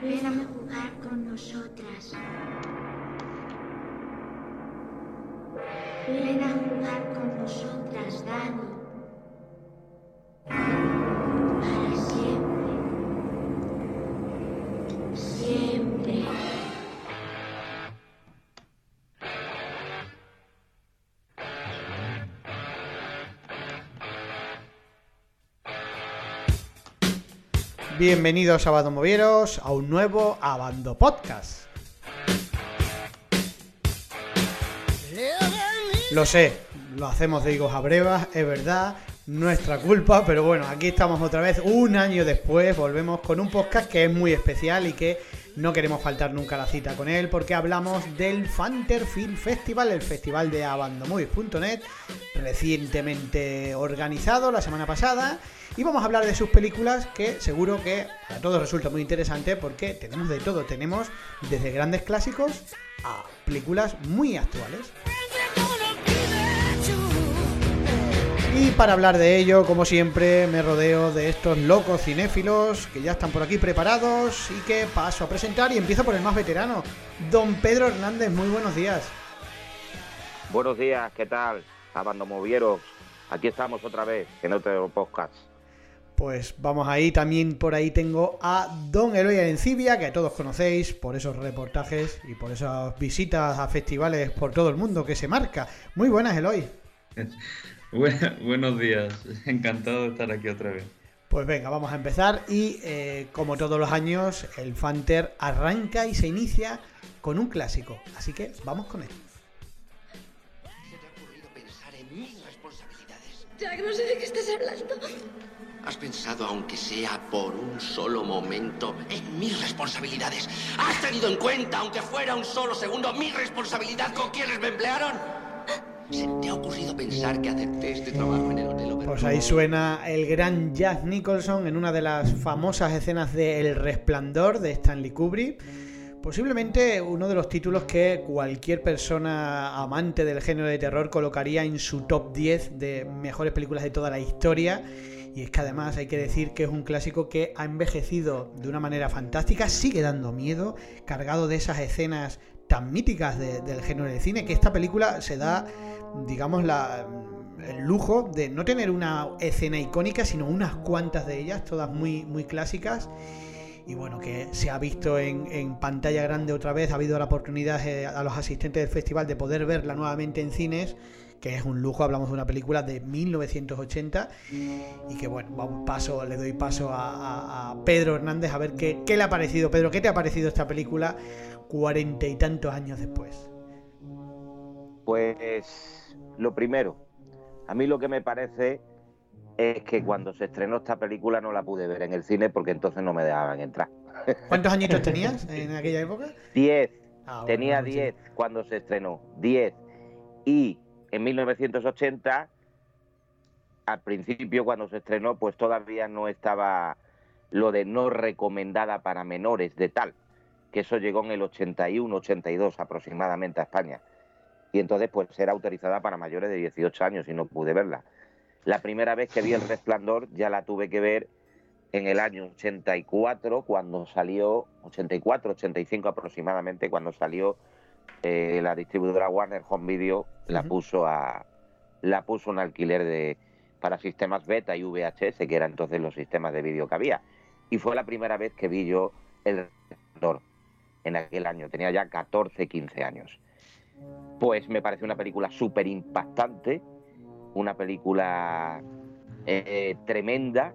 Ven a jugar con nosotras. Ven a jugar con nosotras, Dani. Bienvenidos a Movieros a un nuevo Abando Podcast. Lo sé, lo hacemos de higos a brevas, es verdad, nuestra culpa, pero bueno, aquí estamos otra vez, un año después, volvemos con un podcast que es muy especial y que no queremos faltar nunca la cita con él porque hablamos del Fanter Film Festival, el festival de abandomovies.net, recientemente organizado la semana pasada. Y vamos a hablar de sus películas que seguro que a todos resulta muy interesante porque tenemos de todo. Tenemos desde grandes clásicos a películas muy actuales. Y para hablar de ello, como siempre, me rodeo de estos locos cinéfilos que ya están por aquí preparados y que paso a presentar y empiezo por el más veterano, don Pedro Hernández. Muy buenos días. Buenos días, ¿qué tal? Abandomovieros, aquí estamos otra vez en otro podcast. Pues vamos ahí, también por ahí tengo a Don Eloy Encibia, que todos conocéis por esos reportajes y por esas visitas a festivales por todo el mundo que se marca. Muy buenas, Eloy. buenos días, encantado de estar aquí otra vez. Pues venga, vamos a empezar y eh, como todos los años, el Fanter arranca y se inicia con un clásico, así que vamos con él. ¿Se te ha ocurrido pensar en mis responsabilidades? Jack, no sé de qué estás hablando. ¿Has pensado, aunque sea por un solo momento, en mis responsabilidades? ¿Has tenido en cuenta, aunque fuera un solo segundo, mi responsabilidad con quienes me emplearon? ¿Se te ha ocurrido pensar que acepté este trabajo en el Hotel? Pues ahí suena el gran Jack Nicholson en una de las famosas escenas de El Resplandor de Stanley Kubrick. Posiblemente uno de los títulos que cualquier persona amante del género de terror colocaría en su top 10 de mejores películas de toda la historia. Y es que además hay que decir que es un clásico que ha envejecido de una manera fantástica, sigue dando miedo, cargado de esas escenas tan míticas de- del género de cine, que esta película se da, digamos, la, el lujo de no tener una escena icónica, sino unas cuantas de ellas, todas muy, muy clásicas. Y bueno, que se ha visto en, en pantalla grande otra vez, ha habido la oportunidad eh, a los asistentes del festival de poder verla nuevamente en cines, que es un lujo, hablamos de una película de 1980 y que bueno, vamos paso, le doy paso a, a- Pedro Hernández a ver qué, qué le ha parecido. Pedro, ¿qué te ha parecido esta película cuarenta y tantos años después? Pues lo primero, a mí lo que me parece es que cuando se estrenó esta película no la pude ver en el cine porque entonces no me dejaban entrar. ¿Cuántos añitos tenías en aquella época? 10, Ah, bueno, tenía sí. 10 cuando se estrenó, 10. Y en 1980, al principio cuando se estrenó, pues todavía no estaba lo de no recomendada para menores de tal, que eso llegó en el 81, 82 aproximadamente a España. Y entonces pues era autorizada para mayores de 18 años y no pude verla. La primera vez que vi El Resplandor ya la tuve que ver en el año 84, cuando salió, 84, 85 aproximadamente, cuando salió eh, la distribuidora Warner Home Video, la puso a la puso en alquiler de para sistemas beta y VHS, que eran entonces los sistemas de vídeo que había. Y fue la primera vez que vi yo El Resplandor en aquel año, tenía ya 14, 15 años. Pues me parece una película súper impactante, una película eh, tremenda,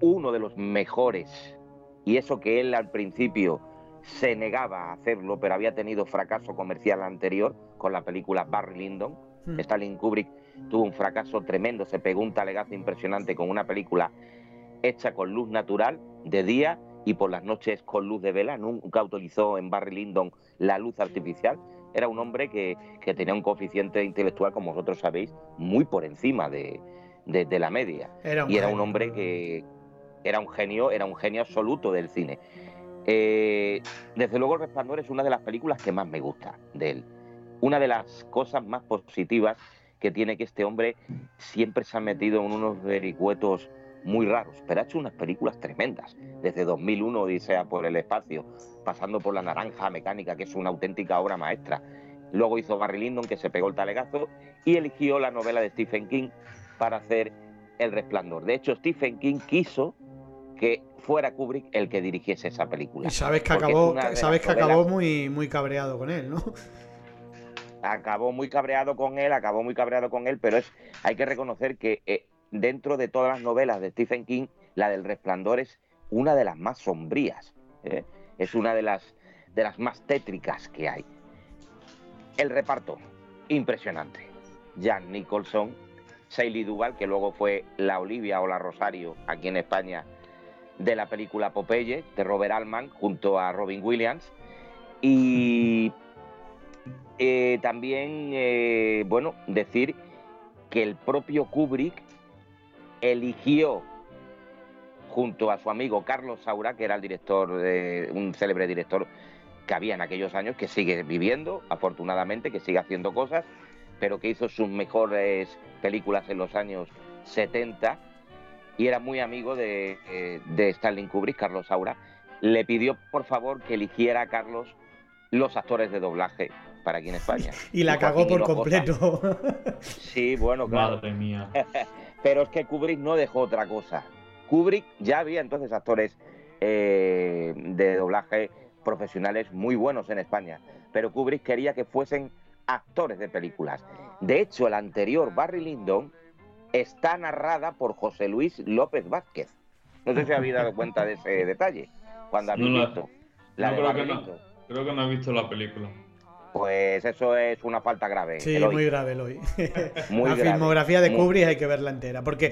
uno de los mejores, y eso que él al principio se negaba a hacerlo, pero había tenido fracaso comercial anterior con la película Barry Lyndon. Mm. Stalin Kubrick tuvo un fracaso tremendo, se pegó un talegazo impresionante con una película hecha con luz natural de día y por las noches con luz de vela. Nunca utilizó en Barry Lyndon la luz artificial. Era un hombre que, que tenía un coeficiente intelectual, como vosotros sabéis, muy por encima de, de- de la media. Era y era un hombre que era un genio, era un genio absoluto del cine. Eh, desde luego, El Resplandor es una de las películas que más me gusta de él. Una de las cosas más positivas que tiene que este hombre siempre se ha metido en unos vericuetos muy raros, pero ha hecho unas películas tremendas. Desde 2001, Odisea por el espacio, pasando por La Naranja Mecánica, que es una auténtica obra maestra. Luego hizo Barry Lyndon, que se pegó el talegazo, y eligió la novela de Stephen King para hacer El Resplandor. De hecho, Stephen King quiso que fuera Kubrick el que dirigiese esa película. Y sabes que acabó, sabes que acabó muy, muy cabreado con él, ¿no? acabó muy cabreado con él, acabó muy cabreado con él, pero es, hay que reconocer que eh, dentro de todas las novelas de Stephen King, la del Resplandor es una de las más sombrías, ¿eh? es una de las, de las más tétricas que hay. El reparto, impresionante. Jan Nicholson, Shelley Duvall, que luego fue la Olivia o la Rosario aquí en España de la película Popeye, de Robert Altman, junto a Robin Williams. Y eh, también, eh, bueno, decir que el propio Kubrick eligió junto a su amigo Carlos Saura, que era el director, de, un célebre director que había en aquellos años, que sigue viviendo, afortunadamente, que sigue haciendo cosas, pero que hizo sus mejores películas en los años 70 y era muy amigo de, eh, de Stanley Kubrick, Carlos Saura. Le pidió, por favor, que eligiera a Carlos los actores de doblaje para aquí en España. Y la Y cagó por completo. Sí, bueno, claro. Madre mía. Pero es que Kubrick no dejó otra cosa. Kubrick ya había entonces actores eh, de doblaje profesionales muy buenos en España, pero Kubrick quería que fuesen actores de películas. De hecho, el anterior, Barry Lyndon, está narrada por José Luis López Vázquez. No sé si habéis dado cuenta de ese detalle cuando habéis No la- visto la no, de creo Barry que no. Creo que no he visto la película. Pues eso es una falta grave. Sí, Eloy. muy grave Eloy. Muy la grave. filmografía de Muy- Kubrick hay que verla entera, porque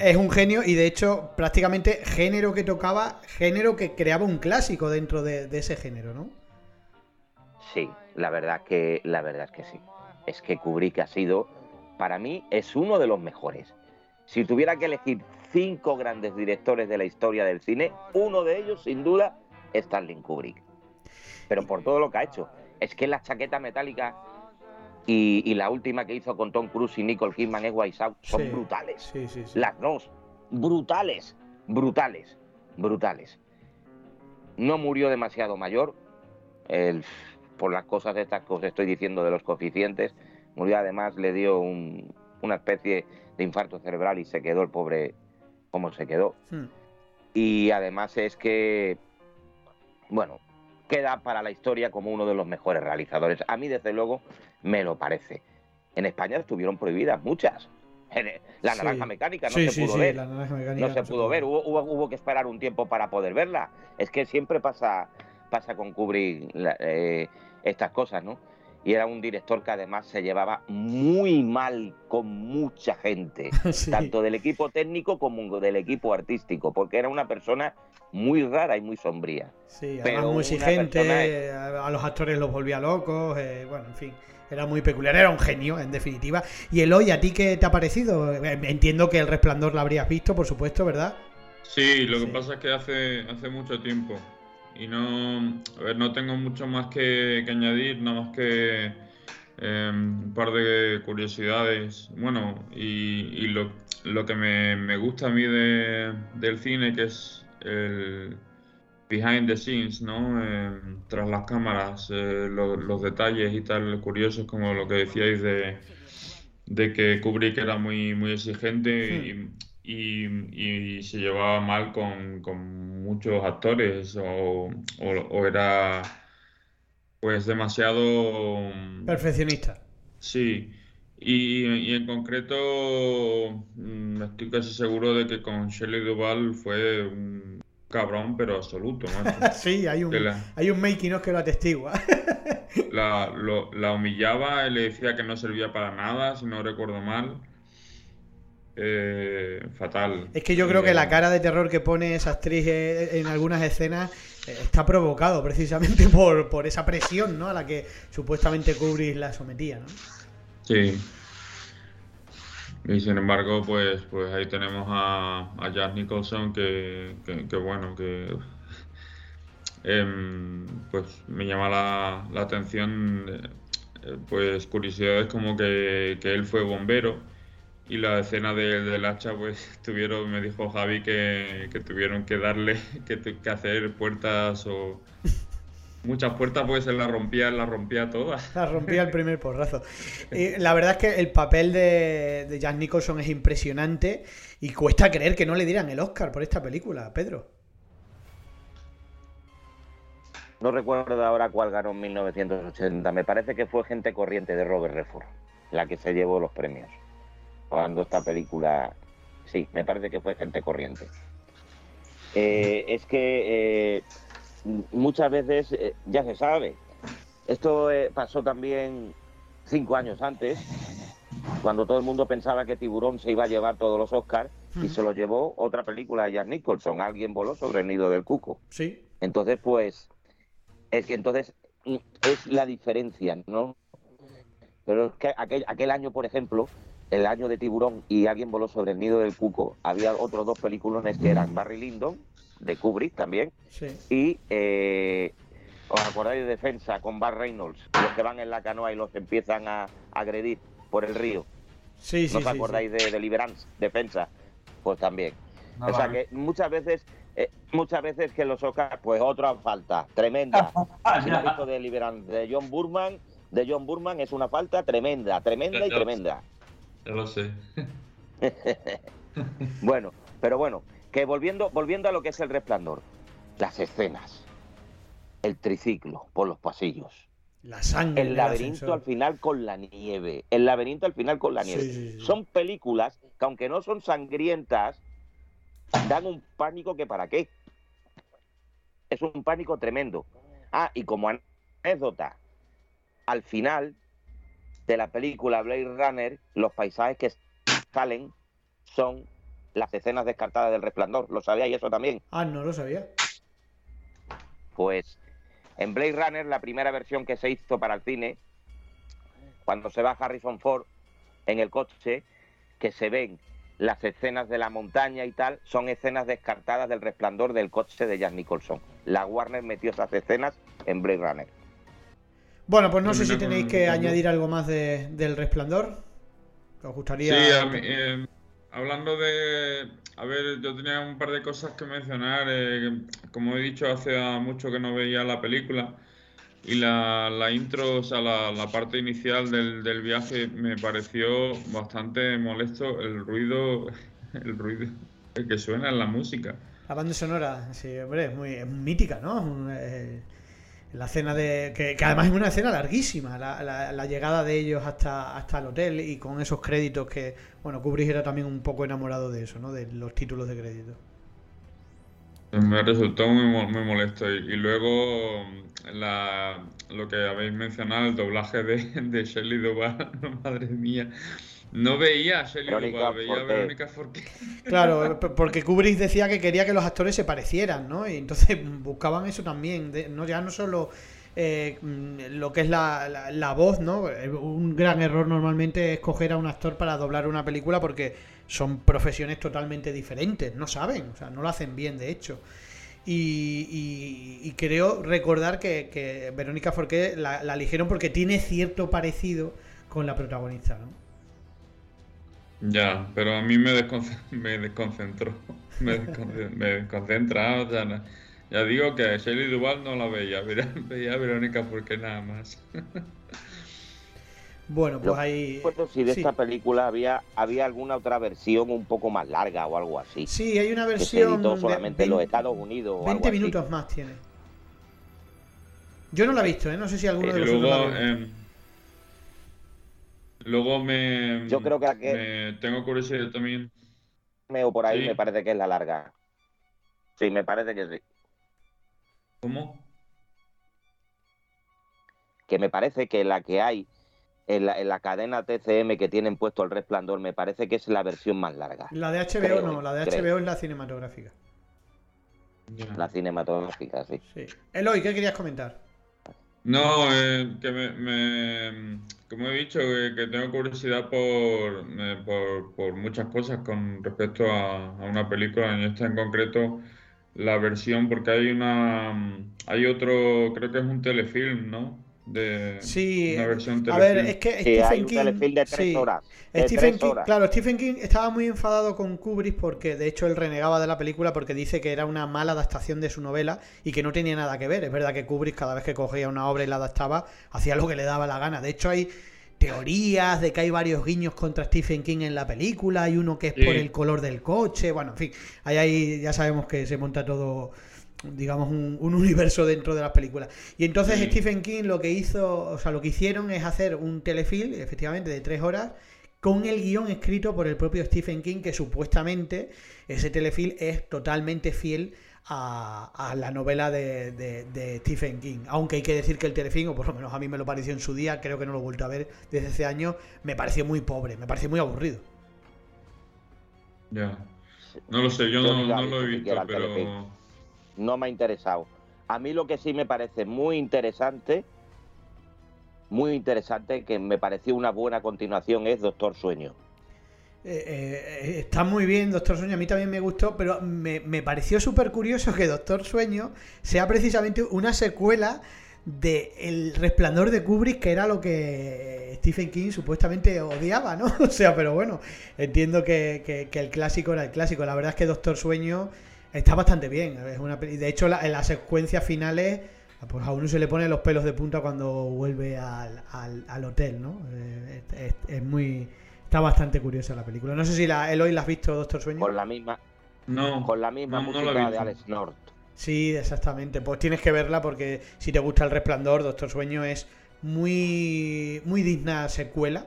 es un genio y de hecho prácticamente género que tocaba, género que creaba un clásico dentro de, de ese género, ¿no? Sí, la verdad que la verdad es que sí. Es que Kubrick ha sido, para mí, es uno de los mejores. Si tuviera que elegir cinco grandes directores de la historia del cine, uno de ellos, sin duda, es Stanley Kubrick. Pero por todo lo que ha hecho. Es que la chaqueta metálica y, y la última que hizo con Tom Cruise y Nicole Kidman, Ways Out, son Sí, brutales. Sí, sí, sí. Las dos, brutales, brutales, brutales. No murió demasiado mayor, el- por las cosas estas que os estoy diciendo de los coeficientes. Murió además, le dio un- una especie de infarto cerebral y se quedó el pobre como se quedó. Hmm. Y además es que, bueno, queda para la historia como uno de los mejores realizadores. A mí, desde luego, me lo parece. En España estuvieron prohibidas muchas. La Sí. naranja mecánica no Sí, se pudo sí, ver la naranja mecánica no se pudo ver, hubo, hubo, hubo que esperar un tiempo para poder verla. Es que siempre pasa, pasa con Kubrick la- eh, estas cosas, ¿no? Y era un director que además se llevaba muy mal con mucha gente, Sí. tanto del equipo técnico como del equipo artístico, porque era una persona muy rara y muy sombría. Sí, Pero además muy exigente, persona- a los actores los volvía locos, eh, bueno, en fin, era muy peculiar, era un genio, en definitiva. Y Eloy, ¿a ti qué te ha parecido? Eh, Entiendo que El Resplandor la habrías visto, por supuesto, ¿verdad? Sí, lo que Sí. pasa es que hace, hace mucho tiempo y no, a ver, no tengo mucho más que, que añadir, nada más que eh, un par de curiosidades. Bueno, y, y lo, lo que me, me gusta a mí de- del cine, que es el behind the scenes, ¿no? Eh, tras las cámaras, eh, lo- los detalles y tal curiosos, como lo que decíais de, de que Kubrick era muy, muy exigente y, y- y se llevaba mal con, con muchos actores o, o- o era pues demasiado... Perfeccionista. Sí, y, y en concreto mm, estoy casi seguro de que con Shelley Duvall fue un cabrón, pero absoluto, sí, hay un, la- hay un making of que lo atestigua. La, lo- la humillaba, le decía que no servía para nada, si no recuerdo mal. Eh, fatal. Es que yo creo que Eh, la cara de terror que pone esa actriz eh, en algunas escenas eh, está provocado precisamente por, por esa presión ¿no? a la que supuestamente Kubrick la sometía. ¿no? Sí. Y sin embargo, pues, pues ahí tenemos a, a Jack Nicholson que, que- que bueno, que em, pues me llama la, la atención, eh, pues curiosidades como que, que él fue bombero y la escena de- del hacha, pues tuvieron, me dijo Javi que, que tuvieron que darle, que, que hacer puertas o muchas puertas, pues se las rompía, las rompía todas. La rompía el primer porrazo. Y la verdad es que el papel de, de Jack Nicholson es impresionante y cuesta creer que no le dieran el Oscar por esta película, Pedro. No recuerdo ahora cuál ganó en 1980. Me parece que fue Gente Corriente de Robert Redford la que se llevó los premios. Cuando esta película... Sí, me parece que fue Gente Corriente. Eh, es que eh, muchas veces eh, ya se sabe. Esto pasó también cinco años antes, cuando todo el mundo pensaba que Tiburón se iba a llevar todos los Oscars y se lo llevó otra película de Jack Nicholson. Alguien voló sobre el nido del cuco. Sí. Entonces, pues, es que entonces es la diferencia, ¿no? Pero es que aquel, aquel año, por ejemplo, el año de Tiburón y Alguien voló sobre el nido del cuco, había otros dos peliculones que eran Barry Lyndon, de Kubrick también, Sí. y eh, ¿os acordáis de Defensa con Bar Reynolds? Los que van en la canoa y los empiezan a agredir por el río. Sí, sí, ¿No os sí, acordáis de Deliverance, Defensa? Pues también. No, o sea vale. que muchas veces, eh, muchas veces que los Oscars, pues otra falta, tremenda. Ah, Si no has visto Deliverance de John Burman, de John Burman es una falta tremenda, tremenda y tremenda. Ya lo sé. Bueno, pero bueno, que volviendo, volviendo a lo que es el resplandor, las escenas, el triciclo por los pasillos, La sangre. el laberinto al final con la nieve, el laberinto al final con la Sí, nieve. sí, sí. Son películas que aunque no son sangrientas, dan un pánico que para qué. Es un pánico tremendo. Ah, y como anécdota, al final de la película Blade Runner, los paisajes que salen son las escenas descartadas del resplandor. ¿Lo sabíais eso también? Ah, no lo sabía. Pues en Blade Runner, la primera versión que se hizo para el cine, cuando se va Harrison Ford en el coche, que se ven las escenas de la montaña y tal, son escenas descartadas del resplandor del coche de Jack Nicholson. La Warner metió esas escenas en Blade Runner. Bueno, pues no sé si tenéis que añadir algo más de- del resplandor. ¿Os gustaría? Sí, a mí, eh, hablando de... A ver, yo tenía un par de cosas que mencionar. eh, como he dicho, hace mucho que no veía la película. Y la, la intro, o sea, la, la parte inicial del, del viaje me pareció bastante molesto el ruido, el ruido que suena en la música. La banda sonora, sí, hombre, es muy es mítica, ¿no? Es un- eh, la escena de. Que, además es una escena larguísima, la, la- la llegada de ellos hasta, hasta el hotel y con esos créditos que. Bueno, Kubrick era también un poco enamorado de eso, ¿no? De los títulos de crédito. Me resultó muy, mo- muy molesto. Y, luego la, lo que habéis mencionado, el doblaje de, de Shelley Duvall, madre mía. No veía a Shelley Verónica Duvall, veía a Forqué. Verónica Forqué. Claro, porque Kubrick decía que quería que los actores se parecieran, ¿no? Y entonces buscaban eso también, de- no ya no solo eh, mm, lo que es la, la- la voz, ¿no? Eh, Un gran error normalmente es coger a un actor para doblar una película porque son profesiones totalmente diferentes, no saben, o sea, no lo hacen bien, de hecho. Y, y- y creo recordar que, que Verónica Forqué la, la eligieron porque tiene cierto parecido con la protagonista, ¿no? Ya, pero a mí me, desconce- me desconcentró. Me, desconce- me desconcentra. o sea, ya digo que Shelley Duvall no la veía, veía, veía a Verónica Forqué nada más. Bueno, pues ahí... No recuerdo si de sí. esta película había, había alguna otra versión un poco más larga o algo así. Sí, hay una que se versión editó de solamente en los 20 Estados Unidos o 20 algo así. minutos más tiene. Yo no la he visto, ¿eh? No sé si alguno Y de vosotros la luego, visto. Luego me, Yo creo que la que- me tengo curiosidad también. o por ahí Sí. me parece que es la larga. Sí, me parece que sí. ¿Cómo? Que me parece que la que hay en la, en la cadena TCM que tienen puesto el resplandor, me parece que es la versión más larga. La de HBO creo, no, la de creo. HBO es la cinematográfica. Ya. La cinematográfica, sí. Sí. Eloy, ¿qué querías comentar? No, eh, que me, me- como he dicho, que, que tengo curiosidad por, eh, por, por muchas cosas con respecto a, a una película, en esta en concreto, la versión, porque hay una, hay otro, creo que es un telefilm, ¿no? De Sí, una versión a ver, es que Que hay Stephen un King. de tres sí. horas. De Stephen tres King, horas. claro, Stephen King estaba muy enfadado con Kubrick porque de hecho él renegaba de la película porque dice que era una mala adaptación de su novela y que no tenía nada que ver. Es verdad que Kubrick cada vez que cogía una obra y la adaptaba hacía lo que le daba la gana. De hecho hay teorías de que hay varios guiños contra Stephen King en la película, hay uno que es Sí. por el color del coche, bueno, en fin, ahí, ahí ya sabemos que se monta todo digamos un, un universo dentro de las películas. Y entonces Sí. Stephen King lo que hizo, o sea, lo que hicieron es hacer un telefilm, efectivamente, de tres horas, con el guion escrito por el propio Stephen King, que supuestamente ese telefilm es totalmente fiel a, a la novela de, de- de Stephen King. Aunque hay que decir que el telefilm, o por lo menos a mí me lo pareció en su día, creo que no lo he vuelto a ver desde ese año, me pareció muy pobre, me pareció muy aburrido. Ya. No lo sé, yo Yo no, no lo he visto pero telefilm. No me ha interesado. A mí lo que sí me parece muy interesante, muy interesante, que me pareció una buena continuación, es Doctor Sueño. Eh, eh, está muy bien, Doctor Sueño, a mí también me gustó, pero me, me pareció súper curioso que Doctor Sueño sea precisamente una secuela de El Resplandor de Kubrick, que era lo que Stephen King supuestamente odiaba, ¿no? O sea, pero bueno, entiendo que, que- que el clásico era el clásico. La verdad es que Doctor Sueño está bastante bien. Es una, de hecho, la- en las secuencias finales, pues a uno se le pone los pelos de punta cuando vuelve al, al- al hotel, ¿no? Eh, es- es- es muy... Está bastante curiosa la película. No sé si la, Eloy la has visto, Doctor Sueño. Con la misma, no. con la misma no, no música de. Alex North. Sí, exactamente. Pues tienes que verla porque si te gusta El Resplandor, Doctor Sueño es muy, muy digna secuela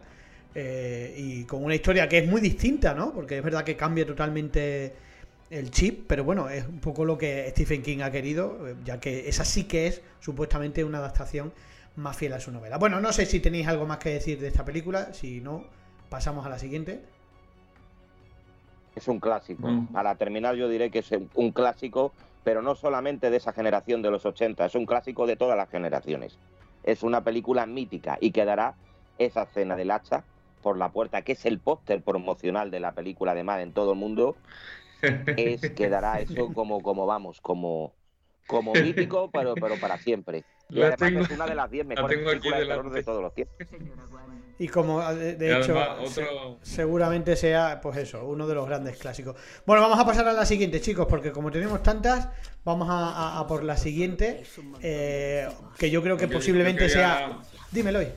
eh, y con una historia que es muy distinta, ¿no? Porque es verdad que cambia totalmente el chip, pero bueno, es un poco lo que Stephen King ha querido, eh, ya que esa sí que es supuestamente una adaptación más fiel a su novela. Bueno, no sé si tenéis algo más que decir de esta película, si no, pasamos a la siguiente. Es un clásico. Mm. Para terminar, yo diré que es un clásico, pero no solamente de esa generación de los 80, es un clásico de todas las generaciones. Es una película mítica y quedará esa escena del hacha por la puerta, que es el póster promocional de la película, además, en todo el mundo. Es, quedará eso como, como vamos, como, como mítico, pero, pero para siempre. Y La además tengo- es una de las 10 la mejores películas de terror de todos los tiempos. Y como eh, de, de Y hecho además, se- otro- seguramente sea pues eso, uno de los grandes clásicos. Bueno, vamos a pasar a la siguiente, chicos, porque como tenemos tantas, vamos a, a- a por la siguiente, eh, que yo creo que posiblemente sea... Dímelo hoy.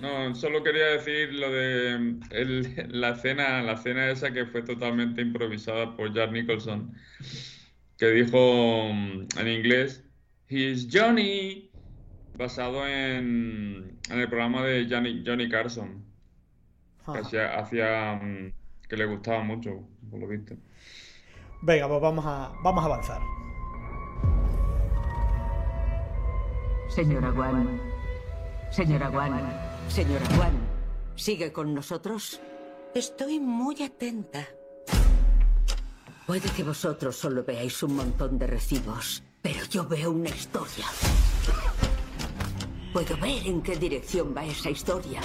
No, solo quería decir lo de el- la escena, la escena esa que fue totalmente improvisada por Jack Nicholson, que dijo mm, en inglés, He's Johnny, basado en, en el programa de Johnny, Johnny Carson, que hacía, hacía, mm, que le gustaba mucho, por lo visto. Venga, pues vamos a, vamos a avanzar. Señora Wan. Señora Wan. Señora Wan. ¿Sigue con nosotros? Estoy muy atenta. Puede que vosotros solo veáis un montón de recibos, pero yo veo una historia. Puedo ver en qué dirección va esa historia.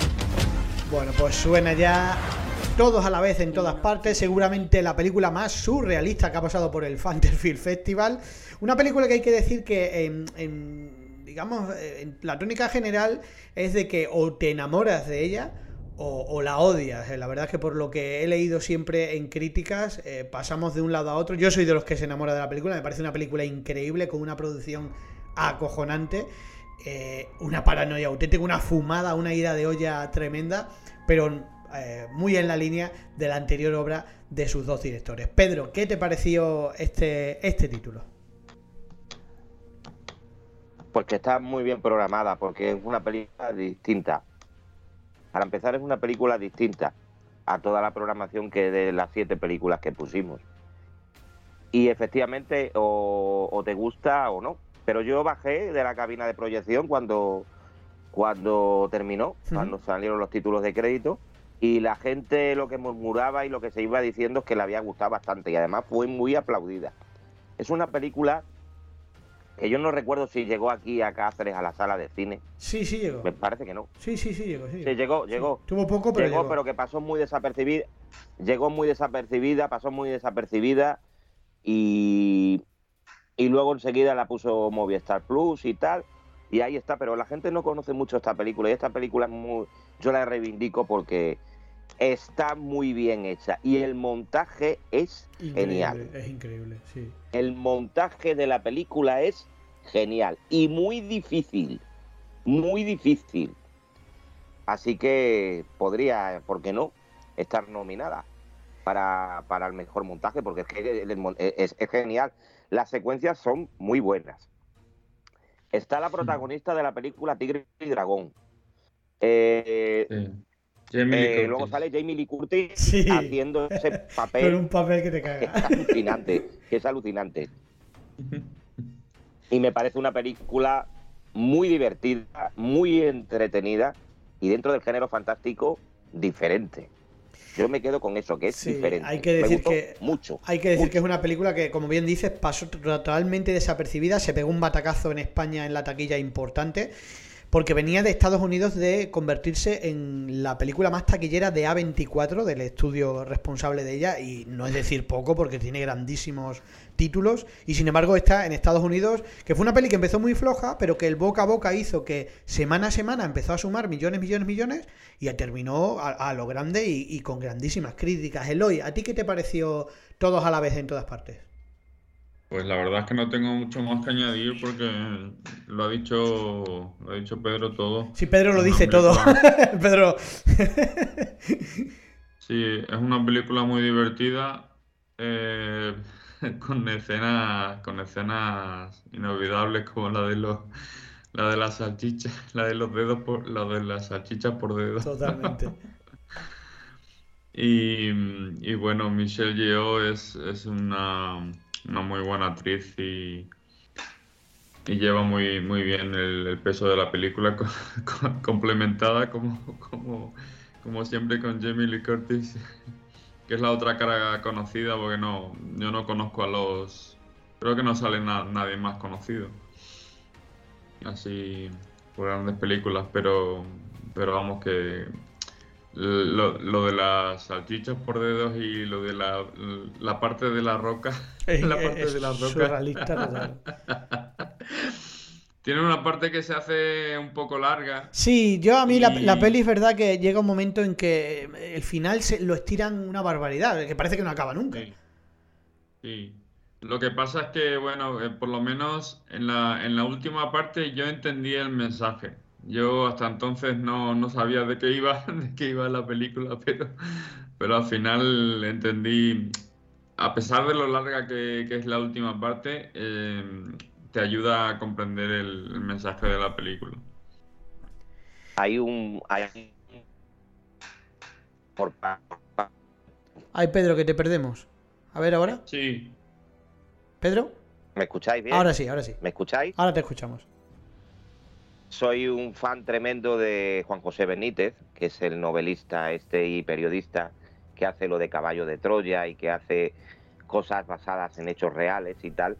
Bueno, pues suena ya todos a la vez en todas partes. Seguramente la película más surrealista que ha pasado por el Fantasy Festival. Una película que hay que decir que en, en, digamos, en la tónica general es de que o te enamoras de ella o, la odias. Eh, La verdad es que por lo que he leído siempre en críticas, eh, pasamos de un lado a otro. Yo soy de los que se enamora de la película. Me parece una película increíble con una producción acojonante. eh, una paranoia auténtica, una fumada, una ida de olla tremenda, pero eh, muy en la línea de la anterior obra de sus dos directores. Pedro, ¿qué te pareció este, este título? Porque está muy bien programada, porque es una película distinta. Para empezar, es una película distinta a toda la programación que de las siete películas que pusimos. Y efectivamente, o, o te gusta o no. Pero yo bajé de la cabina de proyección cuando, cuando terminó, cuando salieron los títulos de crédito. Y la gente lo que murmuraba y lo que se iba diciendo es que le había gustado bastante. Y además fue muy aplaudida. Es una película que yo no recuerdo si llegó aquí a Cáceres a la sala de cine. Sí, sí llegó. Me parece que no. Sí, sí, sí llegó. Sí, Sí, llegó, llegó. Tuvo poco, pero llegó, llegó. pero que pasó muy desapercibida. Llegó muy desapercibida, pasó muy desapercibida y, y luego enseguida la puso Movistar Plus y tal. Y ahí está, pero la gente no conoce mucho esta película y esta película es muy, yo la reivindico porque está muy bien hecha y el montaje es Increíble, genial. Es increíble, sí. El montaje de la película es genial y muy difícil, muy difícil. Así que podría, ¿por qué no?, estar nominada para, para el mejor montaje, porque es, que el- el mon- es- es genial. Las secuencias son muy buenas. Está la protagonista de la película Tigre y Dragón. Eh, Sí. Eh, luego sale Jamie Lee Curtis Sí. haciendo ese Con papel un papel que te que es caga. alucinante, que es alucinante. Y me parece una película muy divertida, muy entretenida y dentro del género fantástico diferente. Yo me quedo con eso, que es Sí, diferente. hay que Me decir gustó que- mucho. Hay que decir mucho. que es una película que, como bien dices, pasó totalmente desapercibida, se pegó un batacazo en España en la taquilla importante, porque venía de Estados Unidos de convertirse en la película más taquillera de A24, del estudio responsable de ella, y no es decir poco, porque tiene grandísimos títulos, y sin embargo está en Estados Unidos, que fue una peli que empezó muy floja, pero que el boca a boca hizo que semana a semana empezó a sumar millones, millones, millones, y terminó a, lo grande y, y con grandísimas críticas. Eloy, ¿a ti qué te pareció todos a la vez en todas partes? Pues la verdad es que no tengo mucho más que añadir porque lo ha dicho, lo ha dicho Pedro todo. Si Pedro lo una dice todo. Pedro. Sí, es una película muy divertida, eh, con escenas, con escenas inolvidables como la de los, la de las salchichas, la de los dedos por, la de las salchichas por dedos. Totalmente. Y, y bueno, Michelle Yeoh es, es una, una muy buena actriz y, y lleva muy, muy bien el, peso de la película, co- co- complementada como, como, como siempre con Jamie Lee Curtis, que es la otra cara conocida, porque no, yo no conozco a los... Creo que no sale na- nadie más conocido. Así, por grandes películas, pero, pero vamos que lo, lo de las salchichas por dedos y lo de la, la parte de la roca, la parte Es de la roca. Tiene una parte que se hace un poco larga. Sí, yo a mí la, la peli es verdad que llega un momento en que el final se lo estiran una barbaridad, que parece que no acaba nunca. Sí. Sí. Lo que pasa es que, bueno, eh, por lo menos en la, en la última parte yo entendí el mensaje. Yo hasta entonces no, no sabía de qué iba, de qué iba la película, pero, pero al final entendí, a pesar de lo larga que, que es la última parte, eh, te ayuda a comprender el, el mensaje de la película. Hay un. Hay... Por Ay, Pedro, que te perdemos. A ver ahora. Sí, ¿Pedro? ¿Me escucháis bien? Ahora sí, ahora sí. ¿Me escucháis? Ahora te escuchamos. Soy un fan tremendo de Juan José Benítez, que es el novelista este y periodista que hace lo de Caballo de Troya y que hace cosas basadas en hechos reales y tal,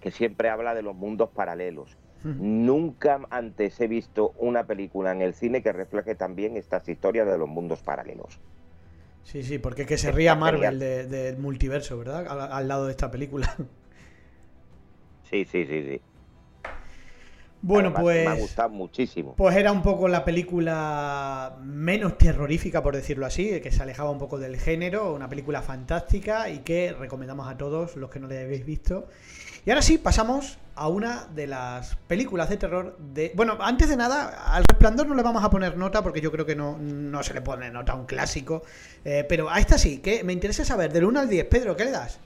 que siempre habla de los mundos paralelos. Nunca antes he visto una película en el cine que refleje también estas historias de los mundos paralelos. Sí, sí, porque que se ría Marvel de- del multiverso, ¿verdad? Al, al lado de esta película. Sí, sí, sí, sí. Bueno, Además, Me ha pues. gustado muchísimo. Pues era un poco la película menos terrorífica, por decirlo así, que se alejaba un poco del género, una película fantástica y que recomendamos a todos los que no la habéis visto. Y ahora sí, pasamos a una de las películas de terror de... Bueno, antes de nada, al Resplandor no le vamos a poner nota porque yo creo que no, no se le pone nota a un clásico, eh, pero a esta sí, que me interesa saber, del 1 al 10, Pedro, ¿qué le das?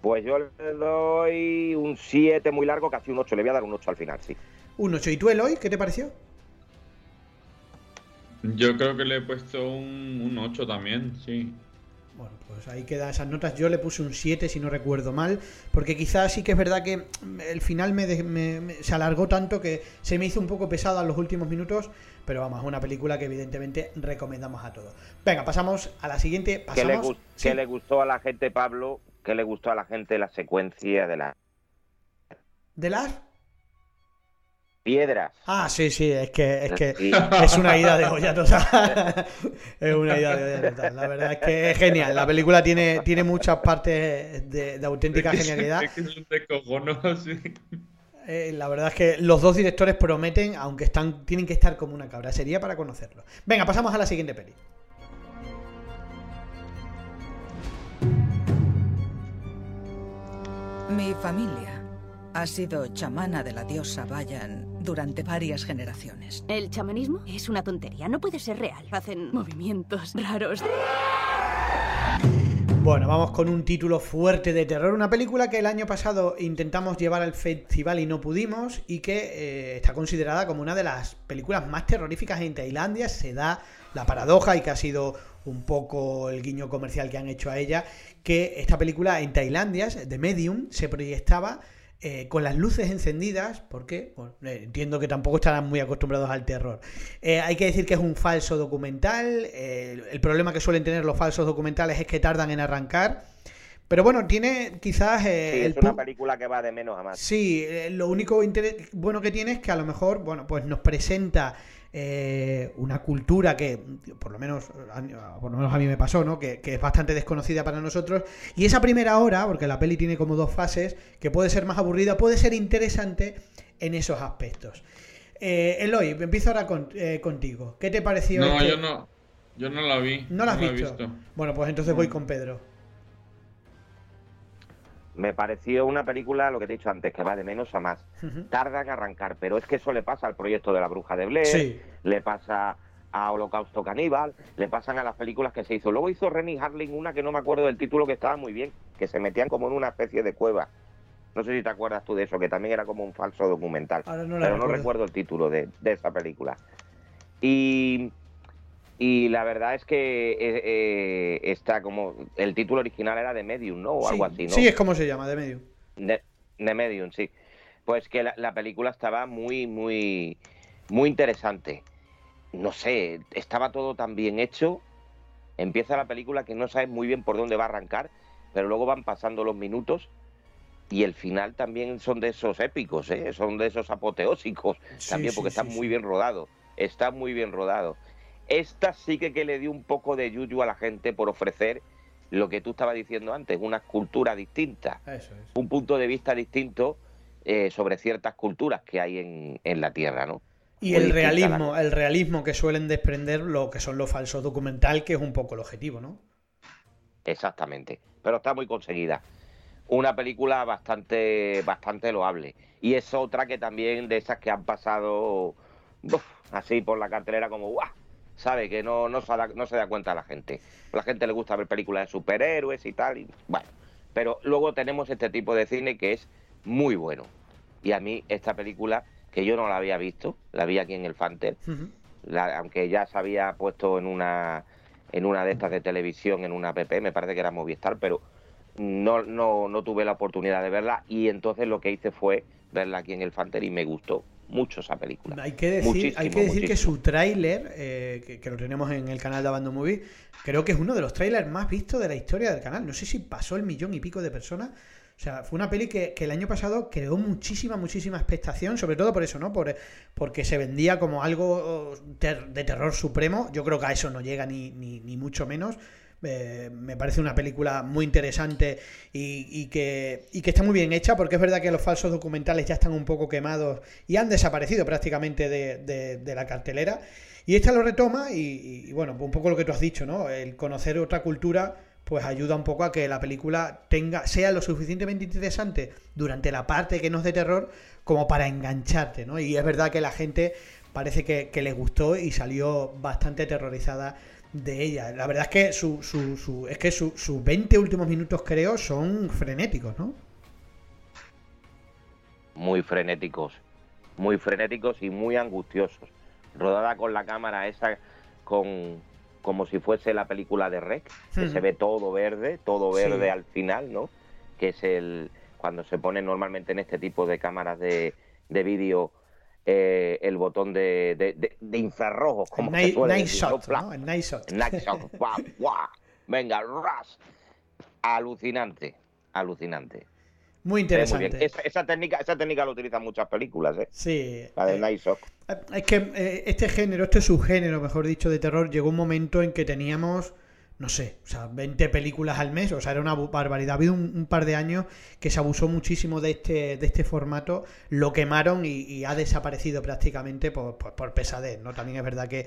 Pues yo le doy un 7 muy largo, casi un 8. Le voy a dar un 8 al final, sí. Un 8. ¿Y tú, Eloy, qué te pareció? yo creo que le he puesto un, un 8 también, sí. Bueno, pues ahí quedan esas notas. Yo le puse un 7 si no recuerdo mal, porque quizás sí que es verdad que el final me, de- me- me- se alargó tanto que se me hizo un poco pesado en los últimos minutos, pero vamos, una película que evidentemente recomendamos a todos. Venga, pasamos a la siguiente. ¿Qué le, Pasamos. gus- sí. qué le gustó a la gente, Pablo? ¿Qué le gustó a la gente la secuencia de las ¿De las? piedras? Ah, sí, sí, es que es que Sí. es una ida de olla total. es una ida de olla total. La verdad es que es genial. La película tiene, tiene muchas partes de, de auténtica genialidad. Es que es un descojono, sí. Eh, la verdad es que los dos directores prometen, aunque están, tienen que estar como una cabra. Sería para conocerlo. Venga, pasamos a la siguiente peli. Mi familia ha sido chamana de la diosa Bayan durante varias generaciones. El chamanismo es una tontería, no puede ser real. Hacen movimientos raros. Bueno, vamos con un título fuerte de terror, una película que el año pasado intentamos llevar al festival y no pudimos y que eh, está considerada como una de las películas más terroríficas en Tailandia. Se da la paradoja y que ha sido un poco el guiño comercial que han hecho a ella, que esta película en Tailandia, The Medium, se proyectaba eh, con las luces encendidas, porque bueno, eh, entiendo que tampoco estarán muy acostumbrados al terror. Eh, hay que decir que es un falso documental. el problema que suelen tener los falsos documentales es que tardan en arrancar. Pero bueno, tiene quizás eh, Sí, el es una película que va de menos a más. Sí, eh, lo único bueno que tiene es que a lo mejor, bueno, pues nos presenta eh, una cultura que, por lo menos, a- por lo menos a mí me pasó, ¿no? Que, que es bastante desconocida para nosotros. Y esa primera hora, porque la peli tiene como dos fases, que puede ser más aburrida, puede ser interesante en esos aspectos. Eh, Eloy, empiezo ahora con- eh, contigo. ¿Qué te pareció? No, este- yo no. Yo no la vi. ¿No la has visto? visto. Bueno, pues entonces voy con Pedro. Me pareció una película, lo que te he dicho antes, que va de menos a más. Ujú. Tarda en arrancar, pero es que eso le pasa al proyecto de la Bruja de Blair, Sí. le pasa a Holocausto Caníbal, le pasan a las películas que se hizo. Luego hizo Rennie Harling una que no me acuerdo del título que estaba muy bien, que se metían como en una especie de cueva. No sé si te acuerdas tú de eso, que también era como un falso documental. No pero no recuerdo. recuerdo el título de, de esa película. Y, y la verdad es que eh, eh, está como. El título original era de Medium, ¿no? O Sí, algo así, ¿no? sí, es como se llama, de medio. De, de Medium, sí. Pues que la, la película estaba muy, muy, muy interesante. No sé, estaba todo tan bien hecho. Empieza la película que no sabes muy bien por dónde va a arrancar, pero luego van pasando los minutos y el final también son de esos épicos, ¿eh? son de esos apoteósicos Sí, también sí, porque está sí, muy sí. bien rodado. Está muy bien rodado. Esta sí que, que le dio un poco de yuyu a la gente por ofrecer lo que tú estabas diciendo antes, una cultura distinta Eso es. un punto de vista distinto eh, sobre ciertas culturas que hay en, en la Tierra, ¿no? Y Muy el realismo, la- el realismo que suelen desprender lo que son los falsos documental, que es un poco el objetivo, ¿no? Exactamente. Pero está muy conseguida. Una película bastante, bastante loable. Y es otra que también de esas que han pasado uf, así por la cartelera como ¡guau! ¿Sabe? Que no, no, se da, no se da cuenta la gente. A la gente le gusta ver películas de superhéroes y tal. Y, bueno, pero luego tenemos este tipo de cine que es muy bueno. Y a mí esta película, que yo no la había visto, la vi aquí en el la- aunque ya se había puesto en una en una de estas de televisión, en una app, me parece que era Movistar, pero no, no, no tuve la oportunidad de verla y entonces lo que hice fue verla aquí en el Fanter y me gustó mucho esa película. Hay que decir, Muchísimo, hay que, decir que su tráiler, eh, que, que lo tenemos en el canal de Abandon Movie, creo que es uno de los trailers más vistos de la historia del canal. No sé si pasó el millón y pico de personas. O sea, fue una peli que, que el año pasado creó muchísima, muchísima expectación, sobre todo por eso, ¿no? Por, porque se vendía como algo ter- de terror supremo. Yo creo que a eso no llega ni, ni, ni mucho menos. Eh, me parece una película muy interesante y, que, está muy bien hecha, porque es verdad que los falsos documentales ya están un poco quemados y han desaparecido prácticamente de, la cartelera. Y esta lo retoma y, y, bueno, un poco lo que tú has dicho, ¿no? El conocer otra cultura pues ayuda un poco a que la película tenga sea lo suficientemente interesante durante la parte que no es de terror como para engancharte, ¿no? Y es verdad que la gente parece que, que le gustó y salió bastante aterrorizada de ella. La verdad es que su, su, su- es que sus sus 20 últimos minutos creo son frenéticos, ¿no? Muy frenéticos, muy frenéticos y muy angustiosos. Rodada con la cámara esa, con como si fuese la película de Rec, que se ve todo verde, todo verde Sí. al final, ¿no? Que es el cuando se pone normalmente en este tipo de cámaras de, de vídeo eh, el botón de, de, de- de infrarrojos, como Night, se suele night decir, ¿no? shot, ¿no? El night shot. Night. Venga, ras. Alucinante, alucinante. Muy interesante. Esa, esa técnica, esa técnica la utilizan muchas películas, ¿eh? Sí. La del eh, Night Shock. Es que eh, este género, este subgénero, mejor dicho, de terror, llegó un momento en que teníamos no sé, o sea, 20 películas al mes, o sea, era una barbaridad. Ha habido un, par de años que se abusó muchísimo de este, de este formato, lo quemaron y, ha desaparecido prácticamente por, por, pesadez, ¿no? También es verdad que,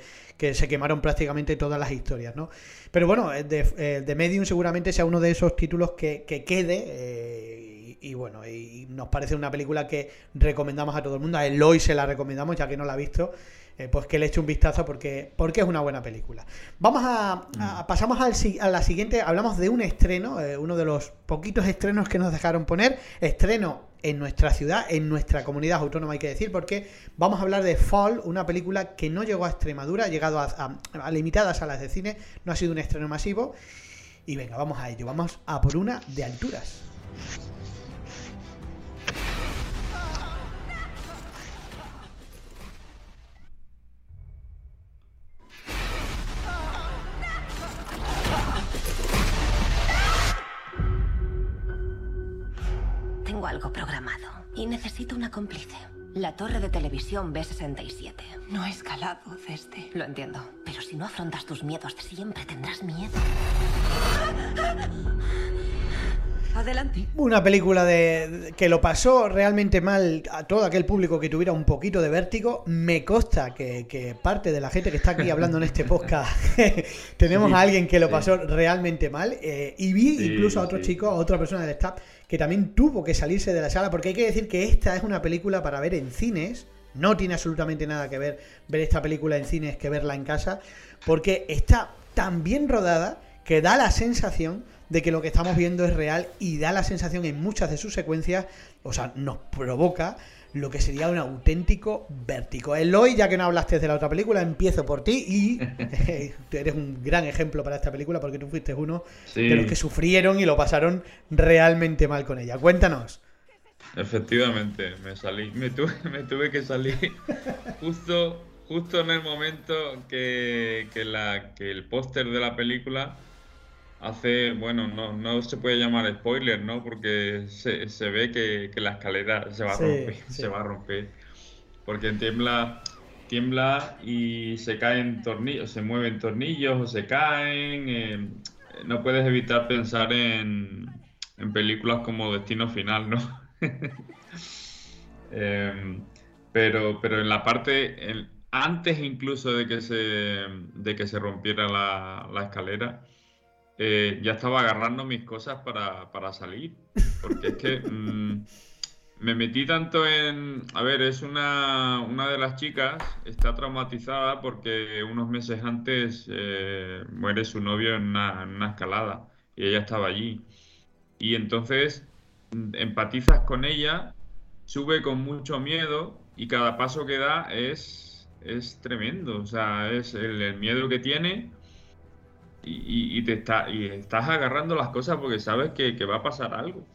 se quemaron prácticamente todas las historias, ¿no? Pero bueno, eh, de, eh, de Medium seguramente sea uno de esos títulos que, quede. Eh, y, bueno, y nos parece una película que recomendamos a todo el mundo. A Eloy se la recomendamos, ya que no la ha visto. Eh, pues que le eche un vistazo porque, porque es una buena película. Vamos a, mm. pasamos a la siguiente, hablamos de un estreno, eh, uno de los poquitos estrenos que nos dejaron poner, estreno en nuestra ciudad, en nuestra comunidad autónoma hay que decir, porque vamos a hablar de Fall, una película que no llegó a Extremadura, ha llegado a, a limitadas salas de cine, no ha sido un estreno masivo. Y venga, vamos a ello, vamos a por una de alturas. Algo programado y necesito una cómplice. La torre de televisión B67. No he escalado desde... Lo entiendo. Pero si no afrontas tus miedos, siempre tendrás miedo. Adelante. Una película de, que lo pasó realmente mal a todo aquel público que tuviera un poquito de vértigo. Me consta que, parte de la gente que está aquí hablando en este podcast tenemos a alguien que lo pasó realmente mal. Eh, y vi incluso a otro chico, a otra persona del staff que también tuvo que salirse de la sala, porque hay que decir que esta es una película para ver en cines, no tiene absolutamente nada que ver ver esta película en cines que verla en casa, porque está tan bien rodada que da la sensación de que lo que estamos viendo es real y da la sensación en muchas de sus secuencias, o sea, nos provoca lo que sería un auténtico vértigo. Eloy, ya que no hablaste de la otra película, empiezo por ti y eres un gran ejemplo para esta película porque tú fuiste uno de los que sufrieron y lo pasaron realmente mal con ella. Cuéntanos. Efectivamente, me salí, me tuve, me tuve que salir justo, justo en el momento que, que, la, que el póster de la película hace, bueno, no, no se puede llamar spoiler, ¿no? Porque se, se ve que, que, la escalera se va a romper, se va a romper. Porque tiembla, tiembla y se caen tornillos, se mueven tornillos o se caen. Eh, no puedes evitar pensar en, en, películas como Destino Final, ¿no? Em, pero, pero en la parte, antes incluso de que se, de que se rompiera la, la escalera, eh, ya estaba agarrando mis cosas para, salir. Porque es que mm, me metí tanto en... A ver, es una, una de las chicas, está traumatizada porque unos meses antes eh, muere su novio en una, escalada y ella estaba allí. Y entonces mm, empatizas con ella, sube con mucho miedo y cada paso que da es, es tremendo. O sea, es el miedo que tiene y, te está, y estás agarrando las cosas porque sabes que, va a pasar algo.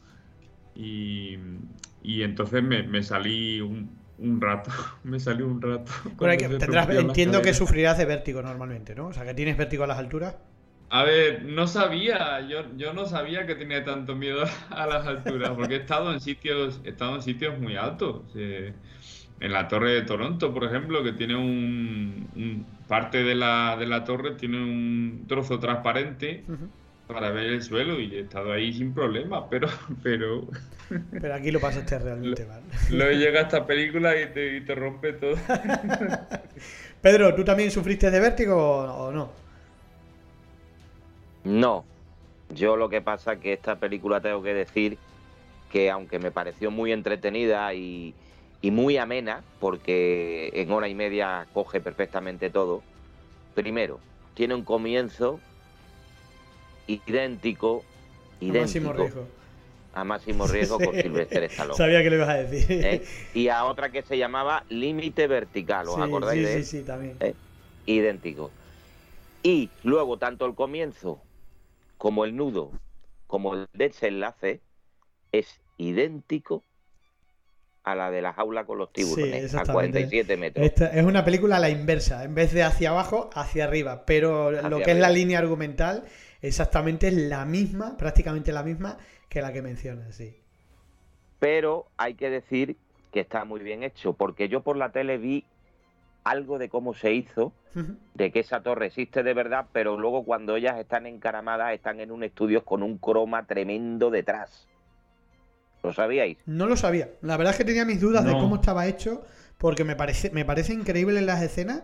Y, entonces me, salí un, rato, me salí un rato. entiendo que sufrirás de vértigo normalmente, ¿no? O sea, que tienes vértigo a las alturas. A ver, no sabía, yo, yo no sabía que tenía tanto miedo a las alturas, porque he estado en sitios, he estado en sitios muy altos. Eh, en la torre de Toronto, por ejemplo, que tiene un, parte de la, de la, torre tiene un trozo transparente para ver el suelo y he estado ahí sin problema, pero pero pero aquí lo pasaste realmente mal. Luego llega esta película y te, y te rompe todo. Pedro, ¿tú también sufriste de vértigo o no? No. Yo lo que pasa es que esta película tengo que decir que aunque me pareció muy entretenida y, y muy amena, porque en hora y media coge perfectamente todo. Primero, tiene un comienzo idéntico, idéntico a Máximo Riesgo, a Máximo Riesgo con Silvestre Stallone. Sabía que le ibas a decir. ¿Eh? Y a otra que se llamaba Límite Vertical, ¿os acordáis sí, de Sí, sí, también. ¿Eh? Idéntico. Y luego, tanto el comienzo como el nudo, como el desenlace, es idéntico a la de la jaula con los tiburones, a 47 metros. es una película a la inversa, en vez de hacia abajo, hacia arriba. Pero lo que es la línea argumental, exactamente es la misma, prácticamente la misma que la que mencionas, sí. Pero hay que decir que está muy bien hecho, porque yo por la tele vi algo de cómo se hizo, de que esa torre existe de verdad, pero luego cuando ellas están encaramadas están en un estudio con un croma tremendo detrás. ¿Lo sabíais? No lo sabía. La verdad es que tenía mis dudas de cómo estaba hecho, porque me parece, me parece increíble las escenas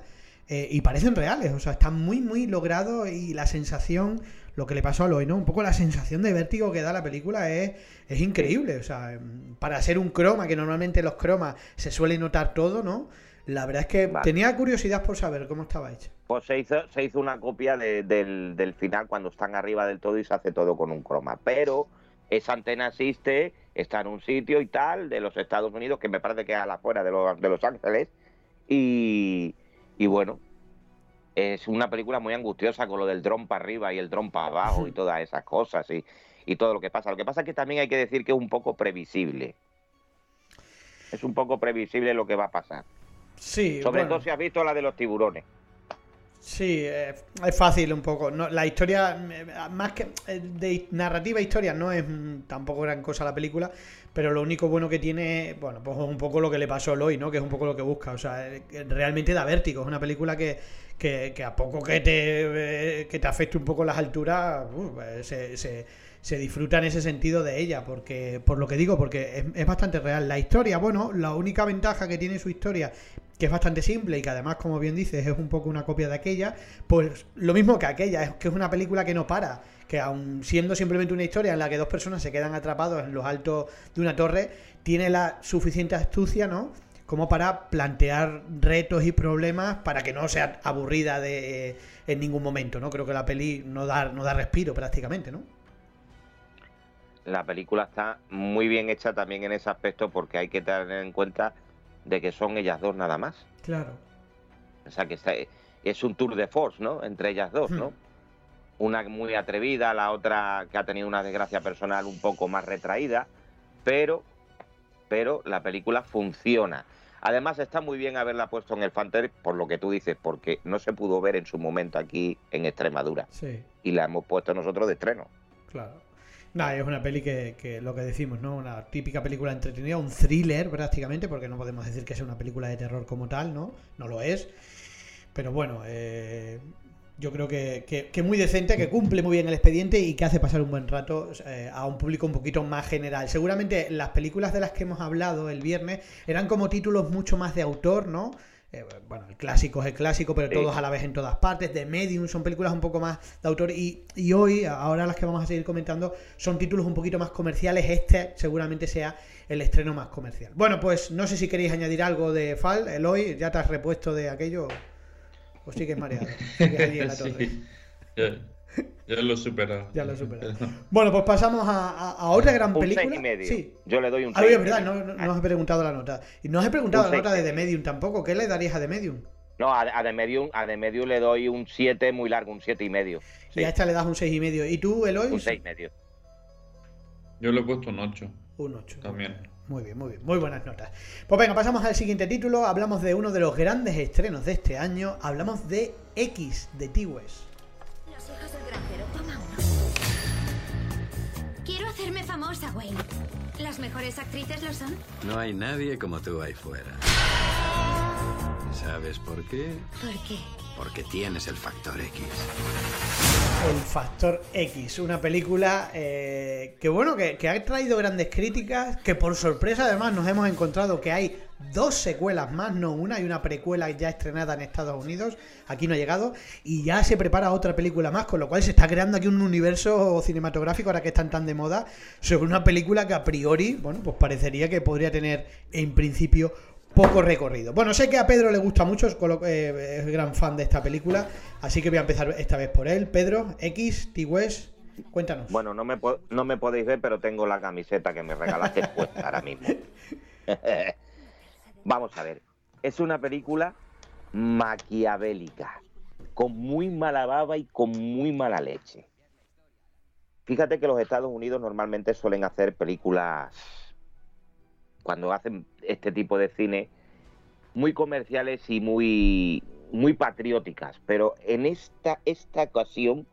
eh, y parecen reales. O sea, están muy, muy logrados y la sensación, lo que le pasó a Loy, ¿no? Un poco la sensación de vértigo que da la película es, es increíble. O sea, para ser un croma, que normalmente los cromas se suele notar todo, ¿no? La verdad es que tenía curiosidad por saber cómo estaba hecha. Pues se hizo, se hizo una copia del, del final cuando están arriba del todo y se hace todo con un croma. Pero esa antena existe, está en un sitio y tal, de los Estados Unidos, que me parece que es a la fuera de los, de los Ángeles. Y, y bueno, es una película muy angustiosa con lo del dron para arriba y el dron para abajo y todas esas cosas y, y todo lo que pasa. Lo que pasa es que también hay que decir que es un poco previsible. Es un poco previsible lo que va a pasar. Sí. Sobre todo si has visto la de los tiburones. Sí, eh, es fácil un poco. No, la historia, eh, más que eh, de narrativa e historia, no es mm, tampoco gran cosa la película, pero lo único bueno que tiene, bueno, pues un poco lo que le pasó a Loy, ¿no? Que es un poco lo que busca. O sea, realmente da vértigo. Es una película que, que, a poco que te, que te afecte un poco las alturas, se, se, se, disfruta en ese sentido de ella, porque por lo que digo, porque es, bastante real. La historia, bueno, la única ventaja que tiene su historia que es bastante simple y que además, como bien dices, es un poco una copia de aquella, pues lo mismo que aquella, es que es una película que no para, que aun siendo simplemente una historia en la que dos personas se quedan atrapados en los altos de una torre, tiene la suficiente astucia, ¿no? Como para plantear retos y problemas para que no sea aburrida de, en ningún momento, ¿no? Creo que la peli no da, no da respiro prácticamente, ¿no? La película está muy bien hecha también en ese aspecto porque hay que tener en cuenta de que son ellas dos nada más. Claro. O sea que está, es un tour de force, ¿no? Entre ellas dos, ¿no? Una muy atrevida, la otra que ha tenido una desgracia personal un poco más retraída, pero, pero la película funciona. Además está muy bien haberla puesto en el Fanter por lo que tú dices, porque no se pudo ver en su momento aquí en Extremadura. Sí. Y la hemos puesto nosotros de estreno. Claro. Nada, es una peli que, lo que decimos, ¿no? Una típica película entretenida, un thriller prácticamente, porque no podemos decir que sea una película de terror como tal, ¿no? No lo es. Pero bueno, eh, yo creo que, que, muy decente, que cumple muy bien el expediente y que hace pasar un buen rato eh, a un público un poquito más general. Seguramente las películas de las que hemos hablado el viernes eran como títulos mucho más de autor, ¿no? Eh, bueno, el clásico es el clásico, pero todos a la vez en todas partes. De Medium son películas un poco más de autor. Y, y, hoy, ahora las que vamos a seguir comentando, son títulos un poquito más comerciales. Este seguramente sea el estreno más comercial. Bueno, pues no sé si queréis añadir algo de Fal, Eloy, ya te has repuesto de aquello. O sigues mareado. Sigues allí en la torre. Ya lo he superado. Ya lo he superado. Bueno, pues pasamos a, otra gran película. Sí. Yo le doy un 6. Ah, verdad, no, no, os he preguntado la nota. Y no os he preguntado la nota de The Medium tampoco. ¿Qué le darías a The Medium? No, a, The Medium, a The Medium le doy un 7 muy largo, un 7 y medio. Y a esta le das un 6 y medio. ¿Y tú, Eloy? Un 6 y medio. Yo le he puesto un 8. Un 8. También. Muy bien, muy bien, muy buenas notas. Pues venga, pasamos al siguiente título. Hablamos de uno de los grandes estrenos de este año. Hablamos de X de T-West. Quiero hacerme famosa, Wayne. ¿Las mejores actrices lo son? No hay nadie como tú ahí fuera. ¿Sabes por qué? ¿Por qué? Porque tienes el factor X. El Factor X, una película eh, que bueno, que, que, ha traído grandes críticas, que por sorpresa además nos hemos encontrado que hay dos secuelas más, no una, hay una precuela ya estrenada en Estados Unidos, aquí no ha llegado, y ya se prepara otra película más, con lo cual se está creando aquí un universo cinematográfico, ahora que están tan de moda, sobre una película que a priori, bueno, pues parecería que podría tener en principio poco recorrido. Bueno, sé que a Pedro le gusta mucho, eh, es gran fan de esta película, así que voy a empezar esta vez por él. Pedro, X, T-West, cuéntanos. Bueno, no me, no me podéis ver, pero tengo la camiseta que me regalaste puesta ahora mismo. Vamos a ver, es una película maquiavélica, con muy mala baba y con muy mala leche. Fíjate que los Estados Unidos normalmente suelen hacer películas cuando hacen este tipo de cine, muy comerciales y muy, muy patrióticas. Pero en esta, esta ocasión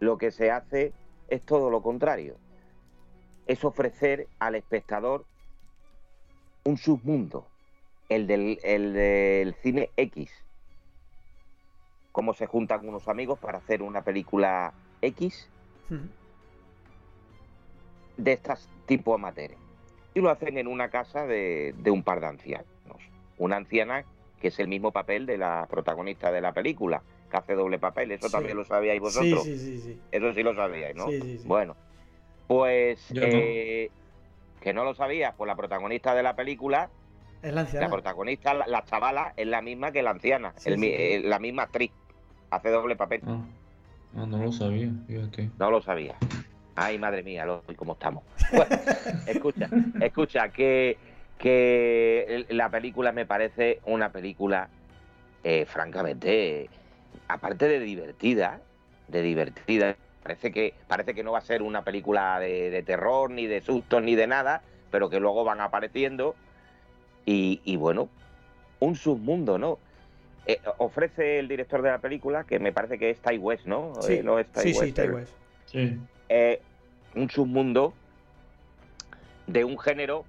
lo que se hace es todo lo contrario. Es ofrecer al espectador un submundo, el del, el del cine X. Cómo se juntan unos amigos para hacer una película X Ujú. de estas tipo amateurs. Y lo hacen en una casa de, de un par de ancianos. Una anciana que es el mismo papel de la protagonista de la película, que hace doble papel. Eso Sí. también lo sabíais vosotros. Sí, sí, sí, sí. Eso sí lo sabíais, ¿no? Sí, sí, sí. Bueno, pues Yo no. Que no lo sabías, pues la protagonista de la película, Es la anciana. la protagonista, la, la chavala, es la misma que la anciana, Sí, el mi- sí. eh, la misma actriz, hace doble papel. Ah, ah, no lo sabía, fíjate. No lo sabía. Ay, madre mía, lo, cómo estamos. Bueno, escucha, escucha, que, que la película me parece una película, eh, francamente, aparte de divertida, de divertida, parece que, parece que no va a ser una película de, de terror, ni de sustos, ni de nada, pero que luego van apareciendo. Y, y bueno, un submundo, ¿no? Eh, ofrece el director de la película, que me parece que es Ty West, ¿no? Sí, Eh, no es Ty sí, sí, West, Ty el- West. Sí. eh, un submundo de un género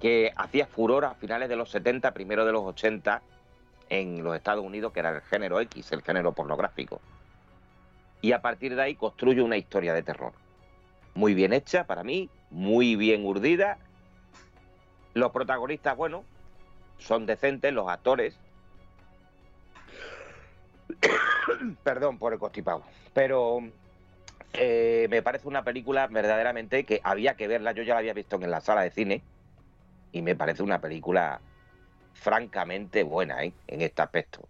que hacía furor a finales de los 70, primero de los 80 en los Estados Unidos, que era el género X, el género pornográfico. Y a partir de ahí construye una historia de terror. Muy bien hecha para mí, muy bien urdida. Los protagonistas, bueno, son decentes, los actores. Perdón por el constipado. Pero eh, me parece una película verdaderamente que había que verla. Yo ya la había visto en la sala de cine y me parece una película francamente buena ¿eh? en este aspecto.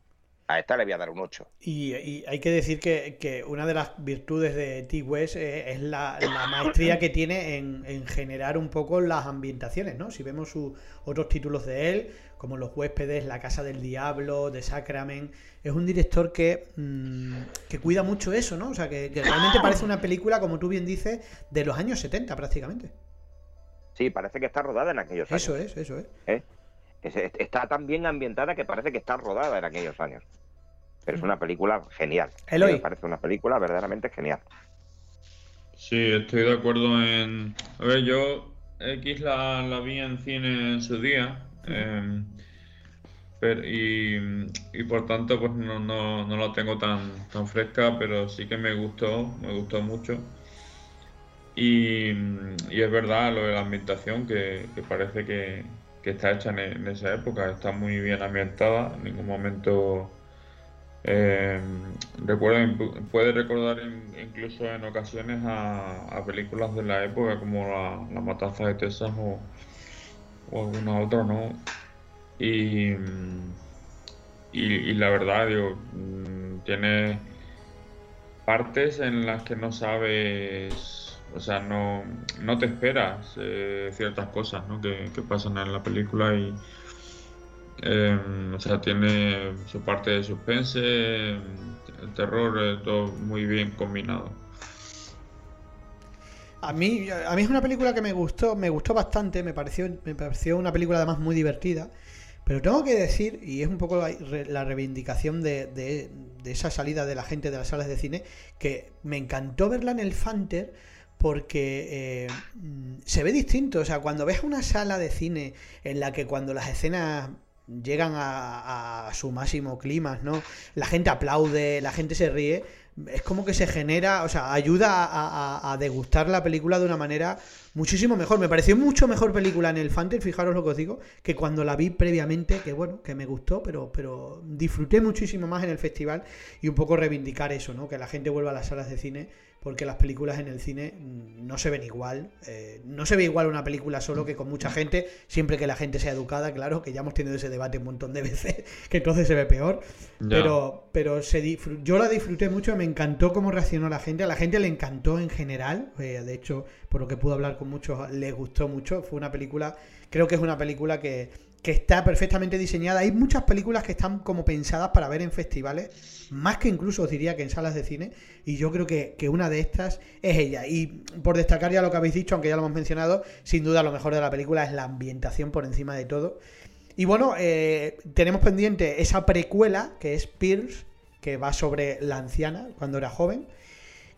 A esta le voy a dar un 8. Y, y hay que decir que, que una de las virtudes de T. West eh, es la, la maestría que tiene en, en generar un poco las ambientaciones, ¿no? Si vemos sus otros títulos de él, como Los huéspedes, La casa del diablo, The Sacrament, es un director que, mm, que cuida mucho eso, ¿no? O sea, que, que realmente parece una película, como tú bien dices, de los años 70 prácticamente. Sí, parece que está rodada en aquellos años. Eso es, eso es. ¿eh? Es- es- Está tan bien ambientada que parece que está rodada en aquellos años. Pero es una película genial. Eloy. Me parece una película verdaderamente genial. Sí, estoy de acuerdo en... A ver, yo X la, la vi en cine en su día. eh, pero- y, y por tanto pues no, no, no la tengo tan, tan fresca, pero sí que me gustó, me gustó mucho. Y, y es verdad lo de la ambientación, que, que parece que, que está hecha en, en esa época, está muy bien ambientada, en ningún momento eh, recuerda, puede recordar in- incluso en ocasiones a, películas de la época como La, Matanza de Texas o, alguna otra, ¿no? Y, y, la verdad, digo, mm, tiene partes en las que no sabes, o sea, no, no te esperas eh, ciertas cosas, ¿no? que pasan en la película y, eh, o sea, tiene su parte de suspense, el terror, eh, todo muy bien combinado. A mí, a mí es una película que me gustó, me gustó bastante, me pareció, me pareció una película además muy divertida. Pero tengo que decir, y es un poco la, re- la reivindicación de esa salida de la gente de las salas de cine, que me encantó verla en el Fanter porque eh, mm, se ve distinto. O sea, cuando ves una sala de cine en la que cuando las escenas llegan a, su máximo clima, ¿no? La gente aplaude, la gente se ríe. Es como que se genera, o sea, ayuda a, degustar la película de una manera muchísimo mejor. Me pareció mucho mejor película en el Fanter, fijaros lo que os digo, que cuando la vi previamente, que bueno, que me gustó, pero, pero disfruté muchísimo más en el festival y un poco reivindicar eso, ¿no? Que la gente vuelva a las salas de cine, porque las películas en el cine mm, no se ven igual. eh, no se ve igual una película solo que con mucha gente, siempre que la gente sea educada, claro, que ya hemos tenido ese debate un montón de veces, que entonces se ve peor. Pero, pero se yo la disfruté mucho, me encantó cómo reaccionó la gente, a la gente le encantó en general, eh, de hecho, por lo que pude hablar con muchos, les gustó mucho, fue una película, creo que es una película que, que está perfectamente diseñada, hay muchas películas que están como pensadas para ver en festivales, más que incluso os diría que en salas de cine, y yo creo que, que una de estas es ella, y por destacar ya lo que habéis dicho, aunque ya lo hemos mencionado, sin duda lo mejor de la película es la ambientación por encima de todo, y bueno, eh, tenemos pendiente esa precuela que es Pierce, que va sobre la anciana cuando era joven.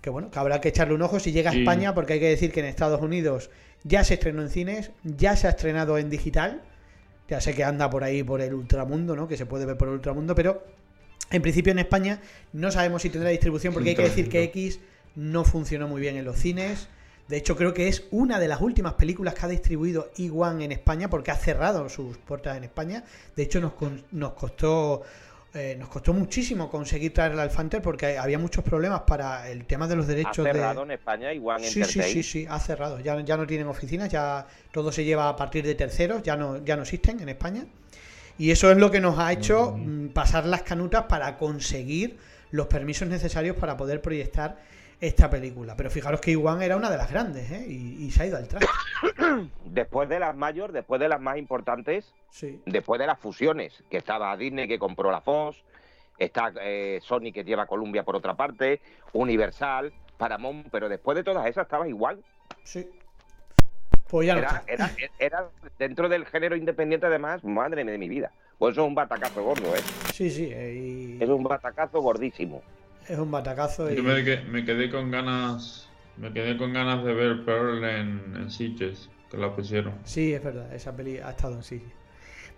Que bueno, que habrá que echarle un ojo si llega a Sí. España, porque hay que decir que en Estados Unidos ya se estrenó en cines, ya se ha estrenado en digital. Ya sé que anda por ahí por el ultramundo, ¿no? Que se puede ver por el ultramundo, pero en principio en España no sabemos si tendrá distribución porque hay que decir que X no funcionó muy bien en los cines. De hecho, creo que es una de las últimas películas que ha distribuido E1 en España porque ha cerrado sus puertas en España. De hecho, nos, nos costó eh, nos costó muchísimo conseguir traerla al Fanter porque había muchos problemas para el tema de los derechos. ¿Ha cerrado en España igual en sí, sí, sí, sí, ha cerrado. Ya, ya no tienen oficinas, ya todo se lleva a partir de terceros, ya no, ya no existen en España. Y eso es lo que nos ha hecho mm, pasar las canutas para conseguir los permisos necesarios para poder proyectar esta película. Pero fijaros que Iwan era una de las grandes, ¿eh? Y, se ha ido al traste. después de las mayores, después de las más importantes, sí. después de las fusiones, que estaba Disney que compró la Fox, está eh, Sony que lleva Columbia por otra parte, Universal, Paramount, pero después de todas esas estaba igual. Sí. Pues ya era, era, era, dentro del género independiente además, madre de mi vida. Pues eso es un batacazo gordo, ¿eh? Sí, sí. Eh, es un batacazo gordísimo es un batacazo. Y... Yo me, quedé con ganas me quedé con ganas de ver Pearl en, en Sitges, que la pusieron. Sí, es verdad, esa peli ha estado en Sitges.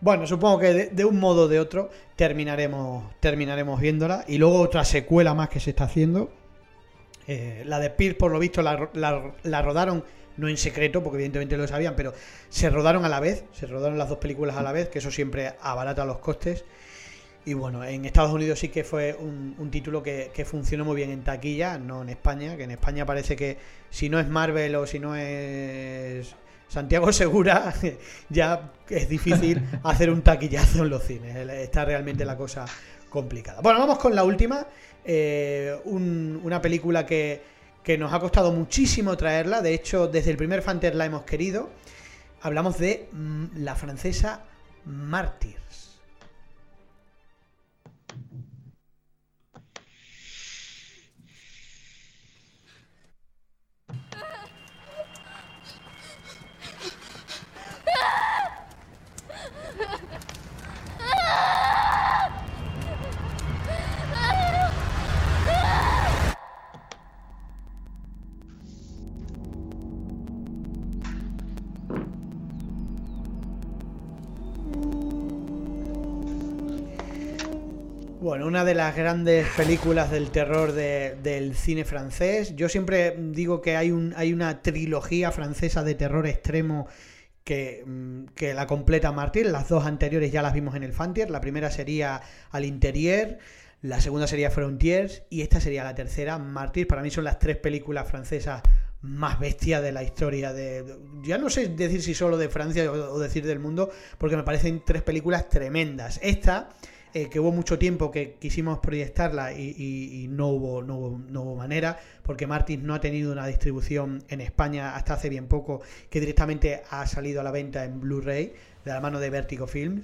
Bueno, supongo que de, un modo o de otro terminaremos, terminaremos viéndola. Y luego otra secuela más que se está haciendo. Eh, la de Pierce, por lo visto, la, la, rodaron, no en secreto, porque evidentemente lo sabían, pero se rodaron a la vez. Se rodaron las dos películas a la vez, que eso siempre abarata los costes. Y bueno, en Estados Unidos sí que fue un, título que, funcionó muy bien en taquilla, no en España, que en España parece que si no es Marvel o si no es Santiago Segura, ya es difícil hacer un taquillazo en los cines. Está realmente la cosa complicada. Bueno, vamos con la última. Eh, una película que, que, nos ha costado muchísimo traerla. De hecho, desde el primer Fanter la hemos querido. Hablamos de mm, la francesa Mártir. Bueno, una de las grandes películas del terror del cine francés. Yo siempre digo que hay, un, hay una trilogía francesa de terror extremo que, mm, que, la completa Martyr. Las dos anteriores ya las vimos en el Fantier. La primera sería Al Interior, la segunda sería Frontiers y esta sería la tercera, Martyr. Para mí son las tres películas francesas más bestias de la historia de... Ya no sé decir si solo de Francia o decir del mundo, porque me parecen tres películas tremendas. Esta eh, que hubo mucho tiempo que quisimos proyectarla y, no, hubo, no, hubo, manera, porque Martin no ha tenido una distribución en España hasta hace bien poco, que directamente ha salido a la venta en Blu-ray de la mano de Vertigo Films.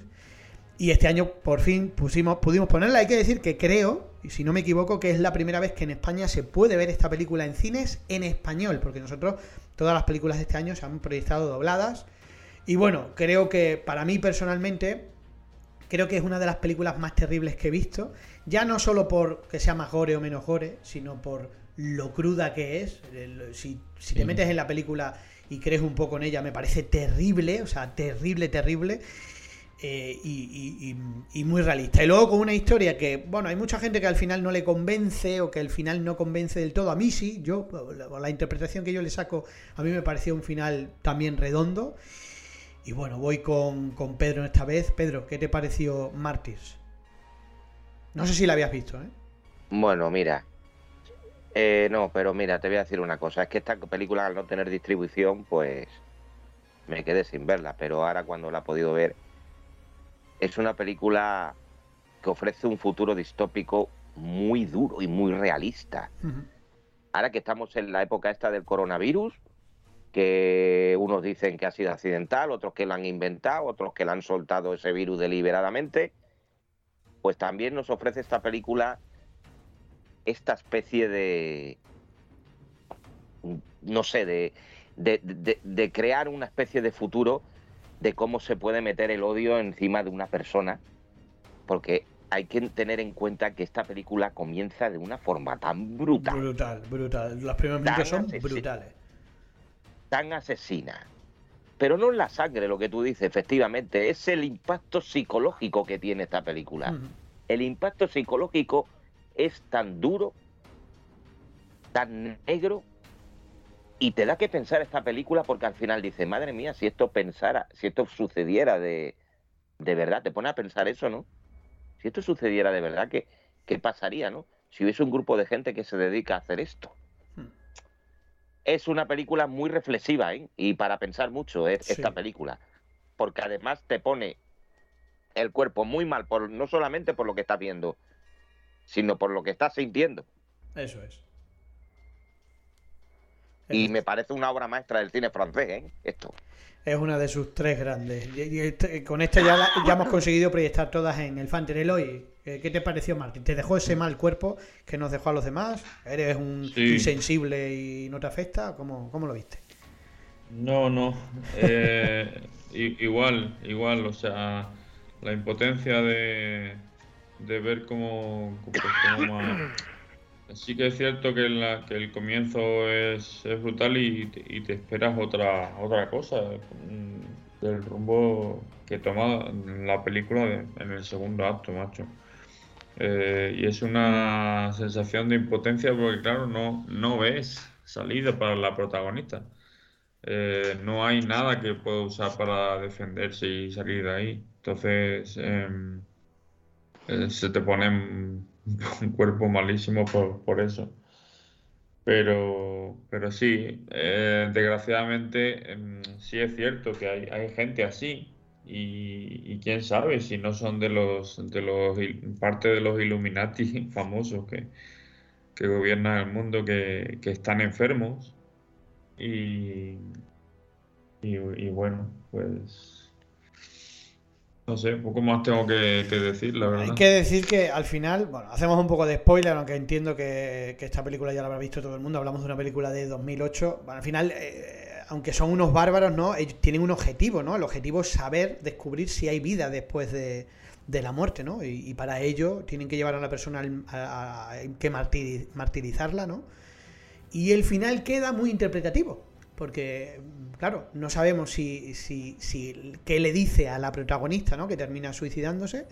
Y este año por fin pusimos, pudimos ponerla. Hay que decir que creo, y si no me equivoco, que es la primera vez que en España se puede ver esta película en cines en español, porque nosotros todas las películas de este año se han proyectado dobladas. Y bueno, creo que para mí personalmente Creo que es una de las películas más terribles que he visto. Ya no solo por que sea más gore o menos gore, sino por lo cruda que es. Si, te metes en la película y crees un poco en ella, me parece terrible, o sea, terrible, terrible. Eh, y, muy realista. Y luego con una historia que, bueno, hay mucha gente que al final no le convence o que al final no convence del todo. A mí sí, yo, la, la interpretación que yo le saco, a mí me pareció un final también redondo. Y bueno, voy con, con Pedro esta vez. Pedro, ¿qué te pareció Martyrs? No sé si la habías visto, ¿eh? Bueno, mira. Eh, no, pero mira, te voy a decir una cosa. Es que esta película, al no tener distribución, pues me quedé sin verla. Pero ahora cuando la he podido ver, es una película que ofrece un futuro distópico muy duro y muy realista. Ahora que estamos en la época esta del coronavirus, que unos dicen que ha sido accidental, otros que lo han inventado, otros que le han soltado ese virus deliberadamente, pues también nos ofrece esta película esta especie de, no sé, de, de, crear una especie de futuro de cómo se puede meter el odio encima de una persona, porque hay que tener en cuenta que esta película comienza de una forma tan brutal. Brutal, brutal. Los primeros minutos son brutales tan asesina, Pero no es la sangre lo que tú dices, efectivamente, es el impacto psicológico que tiene esta película. El impacto psicológico es tan duro, tan negro, y te da que pensar esta película porque al final dices, madre mía, si esto pensara, si esto sucediera de, de verdad, te pone a pensar eso, ¿no? Si esto sucediera de verdad, ¿qué, ¿qué pasaría, no? Si hubiese un grupo de gente que se dedica a hacer esto. Es una película muy reflexiva, ¿eh? Y para pensar mucho es Sí. esta película. Porque además te pone el cuerpo muy mal, por, no solamente por lo que estás viendo, sino por lo que estás sintiendo. Eso es. Y me parece una obra maestra del cine francés, ¿eh? Esto. Es una de sus tres grandes. Y, este- con esta ya, la- ya hemos conseguido proyectar todas en el Fanter. Eloy, ¿qué qué te pareció, Martín? ¿Te dejó ese mal cuerpo que nos dejó a los demás? ¿Eres un Sí. insensible y no te afecta? ¿Cómo, cómo lo viste? No, no. eh, igual, igual, o sea, la impotencia de, de ver cómo, pues, Sí que es cierto que, el comienzo es, brutal y, te- esperas otra, otra cosa mm, del rumbo que toma la película en el segundo acto, macho. Eh, y es una sensación de impotencia porque, claro, no, no ves salida para la protagonista. Eh, no hay nada que pueda usar para defenderse y salir de ahí. Entonces, em, eh, se te pone un, cuerpo malísimo por, por eso. Pero, pero sí, eh, desgraciadamente, em, sí es cierto que hay, hay gente así. Y, y quién sabe si no son de los, de los parte de los Illuminati famosos que, que gobiernan el mundo, que, que están enfermos. Y, y bueno, pues no sé, poco más tengo que, que decir, la verdad. Hay que decir que al final, bueno, hacemos un poco de spoiler, aunque entiendo que, que esta película ya la habrá visto todo el mundo. Hablamos de una película de 2008. Bueno, al final, eh, aunque son unos bárbaros, ¿no? Ellos tienen un objetivo, ¿no? El objetivo es saber, descubrir si hay vida después de, de la muerte, ¿no? Y, y para ello tienen que llevar a la persona a, que martiri- martirizarla, ¿no? Y el final queda muy interpretativo. Porque, claro, no sabemos si, si, si qué le dice a la protagonista, ¿no? Que termina suicidándose.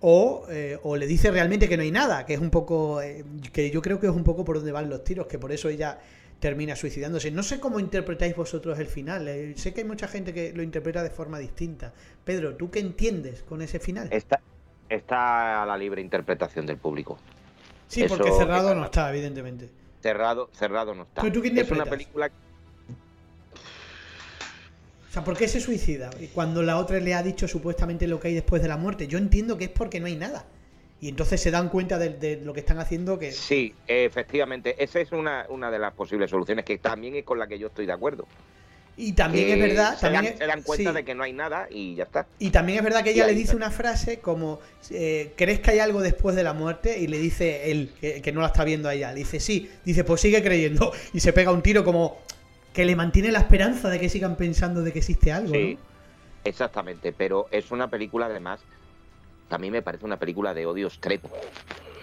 O, eh, o le dice realmente que no hay nada, que es un poco. eh, que yo creo que es un poco por donde van los tiros, que por eso ella termina suicidándose. No sé cómo interpretáis vosotros el final. eh, sé que hay mucha gente que lo interpreta de forma distinta. Pedro, ¿tú qué entiendes con ese final? Está, está a la libre interpretación del público. Sí, porque cerrado no está, evidentemente. Cerrado, cerrado no está. ¿Pero tú qué es una película sea, ¿por qué se suicida? Y cuando la otra le ha dicho supuestamente lo que hay después de la muerte. Yo entiendo que es porque no hay nada. Y entonces se dan cuenta de, de lo que están haciendo que... Sí, efectivamente, esa es una, una de las posibles soluciones que también es con la que yo estoy de acuerdo. Y también es verdad... Se, también dan, es- se dan cuenta sí. de que no hay nada y ya está. Y también es verdad que ella le dice está. una frase como, eh, ¿crees que hay algo después de la muerte? Y le dice él, que, que no la está viendo a ella, le dice, sí, dice, pues sigue creyendo. Y se pega un tiro como que le mantiene la esperanza de que sigan pensando de que existe algo. Sí, ¿no? exactamente, pero es una película además, a mí me parece una película de odio extremo.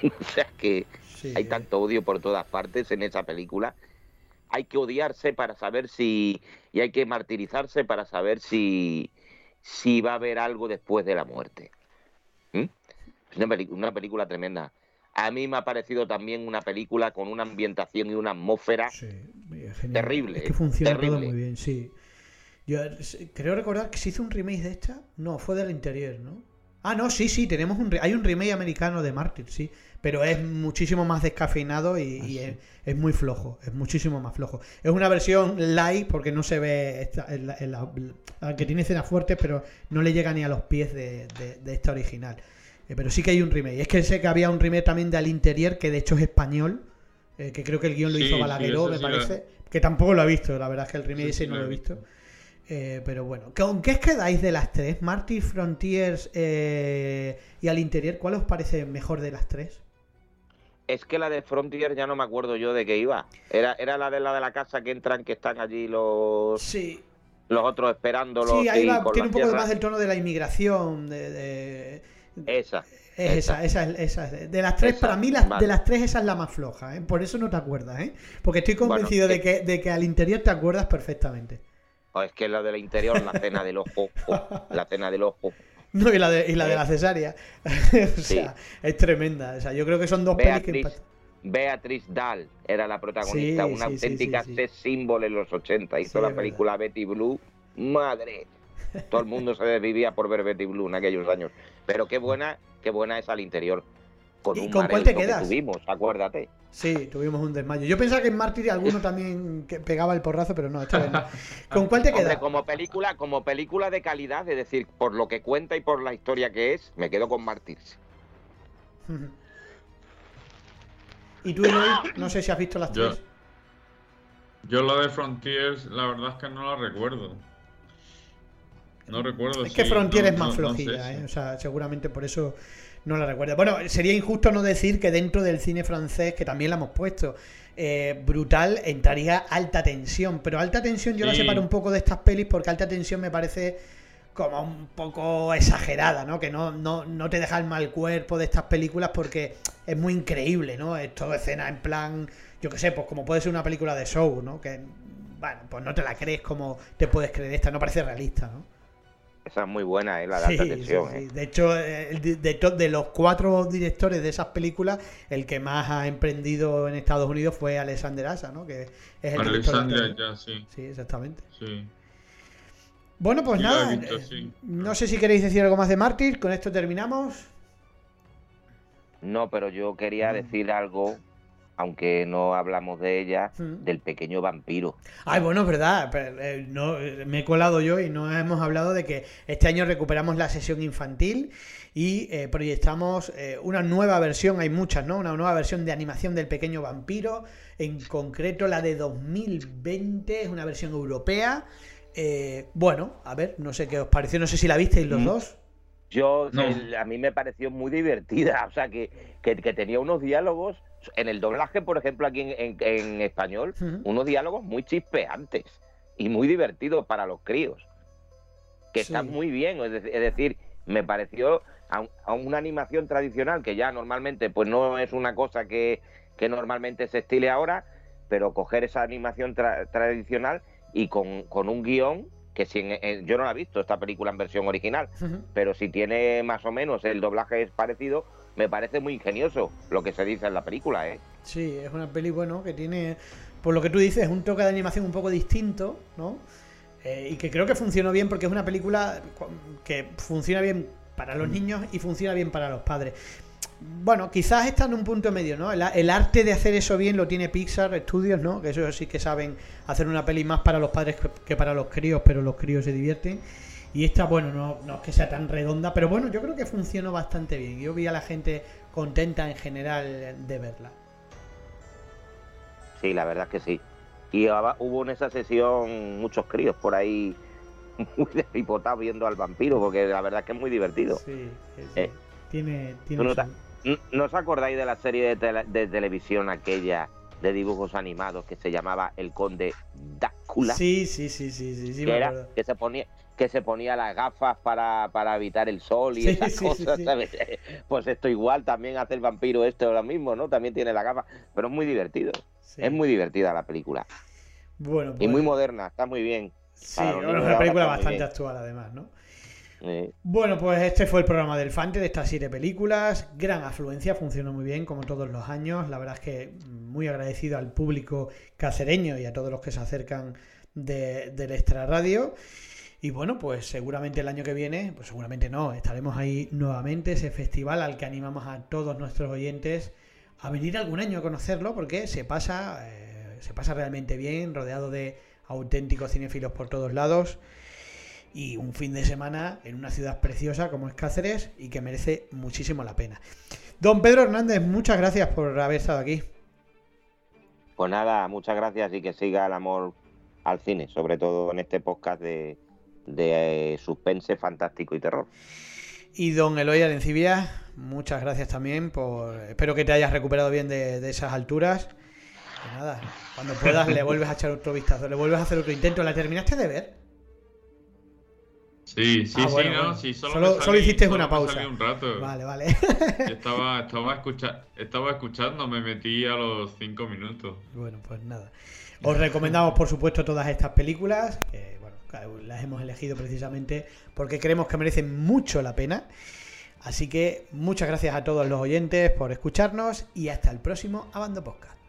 o sea que hay tanto odio por todas partes en esa película. Hay que odiarse para saber si... y hay que martirizarse para saber si, si va a haber algo después de la muerte. ¿Mm? Es una, una película tremenda. A mí me ha parecido también una película con una ambientación y una atmósfera terrible. Es que funciona terrible. todo muy bien, sí. Yo creo recordar que se hizo un remake de esta. No, fue del interior, ¿no? Ah, no, sí, sí, tenemos un re- hay un remake americano de Mártir, sí, pero es muchísimo más descafeinado y, y es, es muy flojo, es muchísimo más flojo. Es una versión light porque no se ve, esta, en la- en la- la- que tiene escenas fuertes, pero no le llega ni a los pies de, de- de esta original. Eh, pero sí que hay un remake. Es que sé que había un remake también de Al Interior, que de hecho es español, eh, que creo que el guion lo Sí, hizo Balagueró, me lo- parece, que tampoco lo he visto, la verdad es que el remake Sí, ese sí no lo he visto. Eh, pero bueno, ¿con qué os quedáis de las tres? Marty, Frontiers eh, y Al Interior, ¿cuál os parece mejor de las tres? Es que la de Frontier ya no me acuerdo yo de qué iba. Era, era la de la de la casa que entran, que están allí los Sí. los otros esperándolos. Sí, ahí y va, tiene un poco tierra. más del tono de la inmigración, de... de- Esa. Es esa, esa, es- esa es. De las tres, Esa, para mí, las- vale. de las tres, esa es la más floja, ¿eh? Por eso no te acuerdas, ¿eh? Porque estoy Bueno, convencido de, eh. que, de que al interior te acuerdas perfectamente. O es que lo del interior, la cena del ojo, la cena del ojo. No, y la de, y la, de la cesárea. o sea, es tremenda. O sea, yo creo que son dos pelis que Beatriz, Beatriz Dahl era la protagonista, Sí, una sí, auténtica sí, sí. sex symbol en los 80. Hizo la película Betty Blue. Madre. Todo el mundo se desvivía por ver Betty Blue en aquellos años. Pero qué buena, qué buena es al interior. Con ¿Y un con cuál te que quedas? tuvimos, acuérdate. Sí, tuvimos un desmayo. Yo pensaba que en Mártir alguno también que pegaba el porrazo, pero no, esta vez no. ¿Con cuál te Hombre, quedas? como película, como película de calidad, es decir, por lo que cuenta y por la historia que es, me quedo con Mártires. ¿Y tú, Eloy? No sé si has visto las Yo, tres. yo la de Frontiers, la verdad es que no la recuerdo. No recuerdo. Es que si- Frontier no- es más no- no sé flojilla, ¿eh? O sea, seguramente por eso no la recuerda. Bueno, sería injusto no decir que dentro del cine francés, que también la hemos puesto, eh, brutal, entraría alta tensión. Pero alta tensión yo la separo un poco de estas pelis porque alta tensión me parece como un poco exagerada, ¿no? Que no, no, no te deja el mal cuerpo de estas películas porque es muy increíble, ¿no? Es todo escena en plan, yo qué sé, pues como puede ser una película de show, ¿no? Que, bueno, pues no te la crees como te puedes creer esta, no parece realista, ¿no? Esa es muy buena, ¿eh? la de Sí, alta sí, tensión. sí. ¿eh? De hecho, eh, de, los cuatro directores de esas películas, el que más ha emprendido en Estados Unidos fue Alexander Asa, ¿no? Que es el todo. ya, sí. Sí, exactamente. Sí. Bueno, pues nada. visto, sí. No sé si queréis decir algo más de Mártir. Con esto terminamos. No, pero yo quería decir algo, aunque no hablamos de ella, Mm. del pequeño vampiro. Ay, bueno, es verdad. pero, eh, no, me he colado yo y no hemos hablado de que este año recuperamos la sesión infantil y eh, proyectamos eh, una nueva versión, hay muchas, ¿no? Una nueva versión de animación del pequeño vampiro, en concreto la de 2020, es una versión europea. Eh, bueno, a ver, no sé qué os pareció, no sé si la visteis los Mm. dos. Yo, No. el- a mí me pareció muy divertida, o sea, que, que, que tenía unos diálogos, en el doblaje, por ejemplo, aquí en, en- en español, unos diálogos muy chispeantes y muy divertidos para los críos, que Sí. están muy bien, es, dec- es decir, me pareció a, a una animación tradicional, que ya normalmente pues no es una cosa que, que normalmente se estile ahora, pero coger esa animación tra- tradicional y con, con un guion que si en- en- yo no la he visto esta película en versión original, pero si tiene más o menos el doblaje es parecido, me parece muy ingenioso lo que se dice en la película, ¿eh? Sí, es una peli, bueno, que tiene, por lo que tú dices, un toque de animación un poco distinto, ¿no? Eh, y que creo que funcionó bien porque es una película cu- que funciona bien para los niños y funciona bien para los padres. Bueno, quizás está en un punto medio, ¿no? El, el arte de hacer eso bien lo tiene Pixar Studios, ¿no? Que eso sí que saben hacer una peli más para los padres que para los críos, pero los críos se divierten. Y esta, bueno, no, no es que sea tan redonda, pero bueno, yo creo que funcionó bastante bien. Yo vi a la gente contenta en general de verla. Sí, la verdad es que sí. Y hubo en esa sesión muchos críos por ahí muy desripotados viendo al vampiro, porque la verdad es que es muy divertido. Sí, sí. Eh, Tiene, ¿tú tiene no, su- ta- n- ¿no os acordáis de la serie de, tele- de televisión aquella de dibujos animados que se llamaba El Conde Dácula? Sí, sí, sí, sí, sí, sí, que, me era, que se ponía que se ponía las gafas para, para evitar el sol y Sí, esas sí, cosas, sí. ¿sabes? Pues esto igual también hace el vampiro esto lo mismo, ¿no? También tiene la gafa, pero es muy divertido. Es muy divertida la película. Bueno, Y pues, muy moderna, está muy bien. sí, es una ahora película bastante actual además, ¿no? Bueno, pues este fue el programa del Fante de estas siete películas. Gran afluencia, funcionó muy bien, como todos los años. La verdad es que muy agradecido al público cacereño y a todos los que se acercan de, del Extra Radio. Y bueno, pues seguramente el año que viene, pues seguramente no, estaremos ahí nuevamente, ese festival al que animamos a todos nuestros oyentes a venir algún año a conocerlo, porque se pasa, eh, se pasa realmente bien, rodeado de auténticos cinéfilos por todos lados y un fin de semana en una ciudad preciosa como es Cáceres y que merece muchísimo la pena. Don Pedro Hernández, muchas gracias por haber estado aquí. Pues nada, muchas gracias y que siga el amor al cine, sobre todo en este podcast de, de eh, suspense, fantástico y terror. Y don Eloy Alencibia, muchas gracias también por... Espero que te hayas recuperado bien de, de esas alturas. Y nada, cuando puedas le vuelves a echar otro vistazo, le vuelves a hacer otro intento. ¿La terminaste de ver? Sí, sí, Ah, sí, bueno, no, bueno. sí, solo, Solo- hiciste solo una pausa. salí un rato. Vale, vale. Estaba, estaba, escucha, estaba escuchando, me metí a los cinco minutos. Bueno, pues nada. Os recomendamos, por supuesto, todas estas películas. Que, Las hemos elegido precisamente porque creemos que merecen mucho la pena. Así que muchas gracias a todos los oyentes por escucharnos y hasta el próximo Abando Podcast.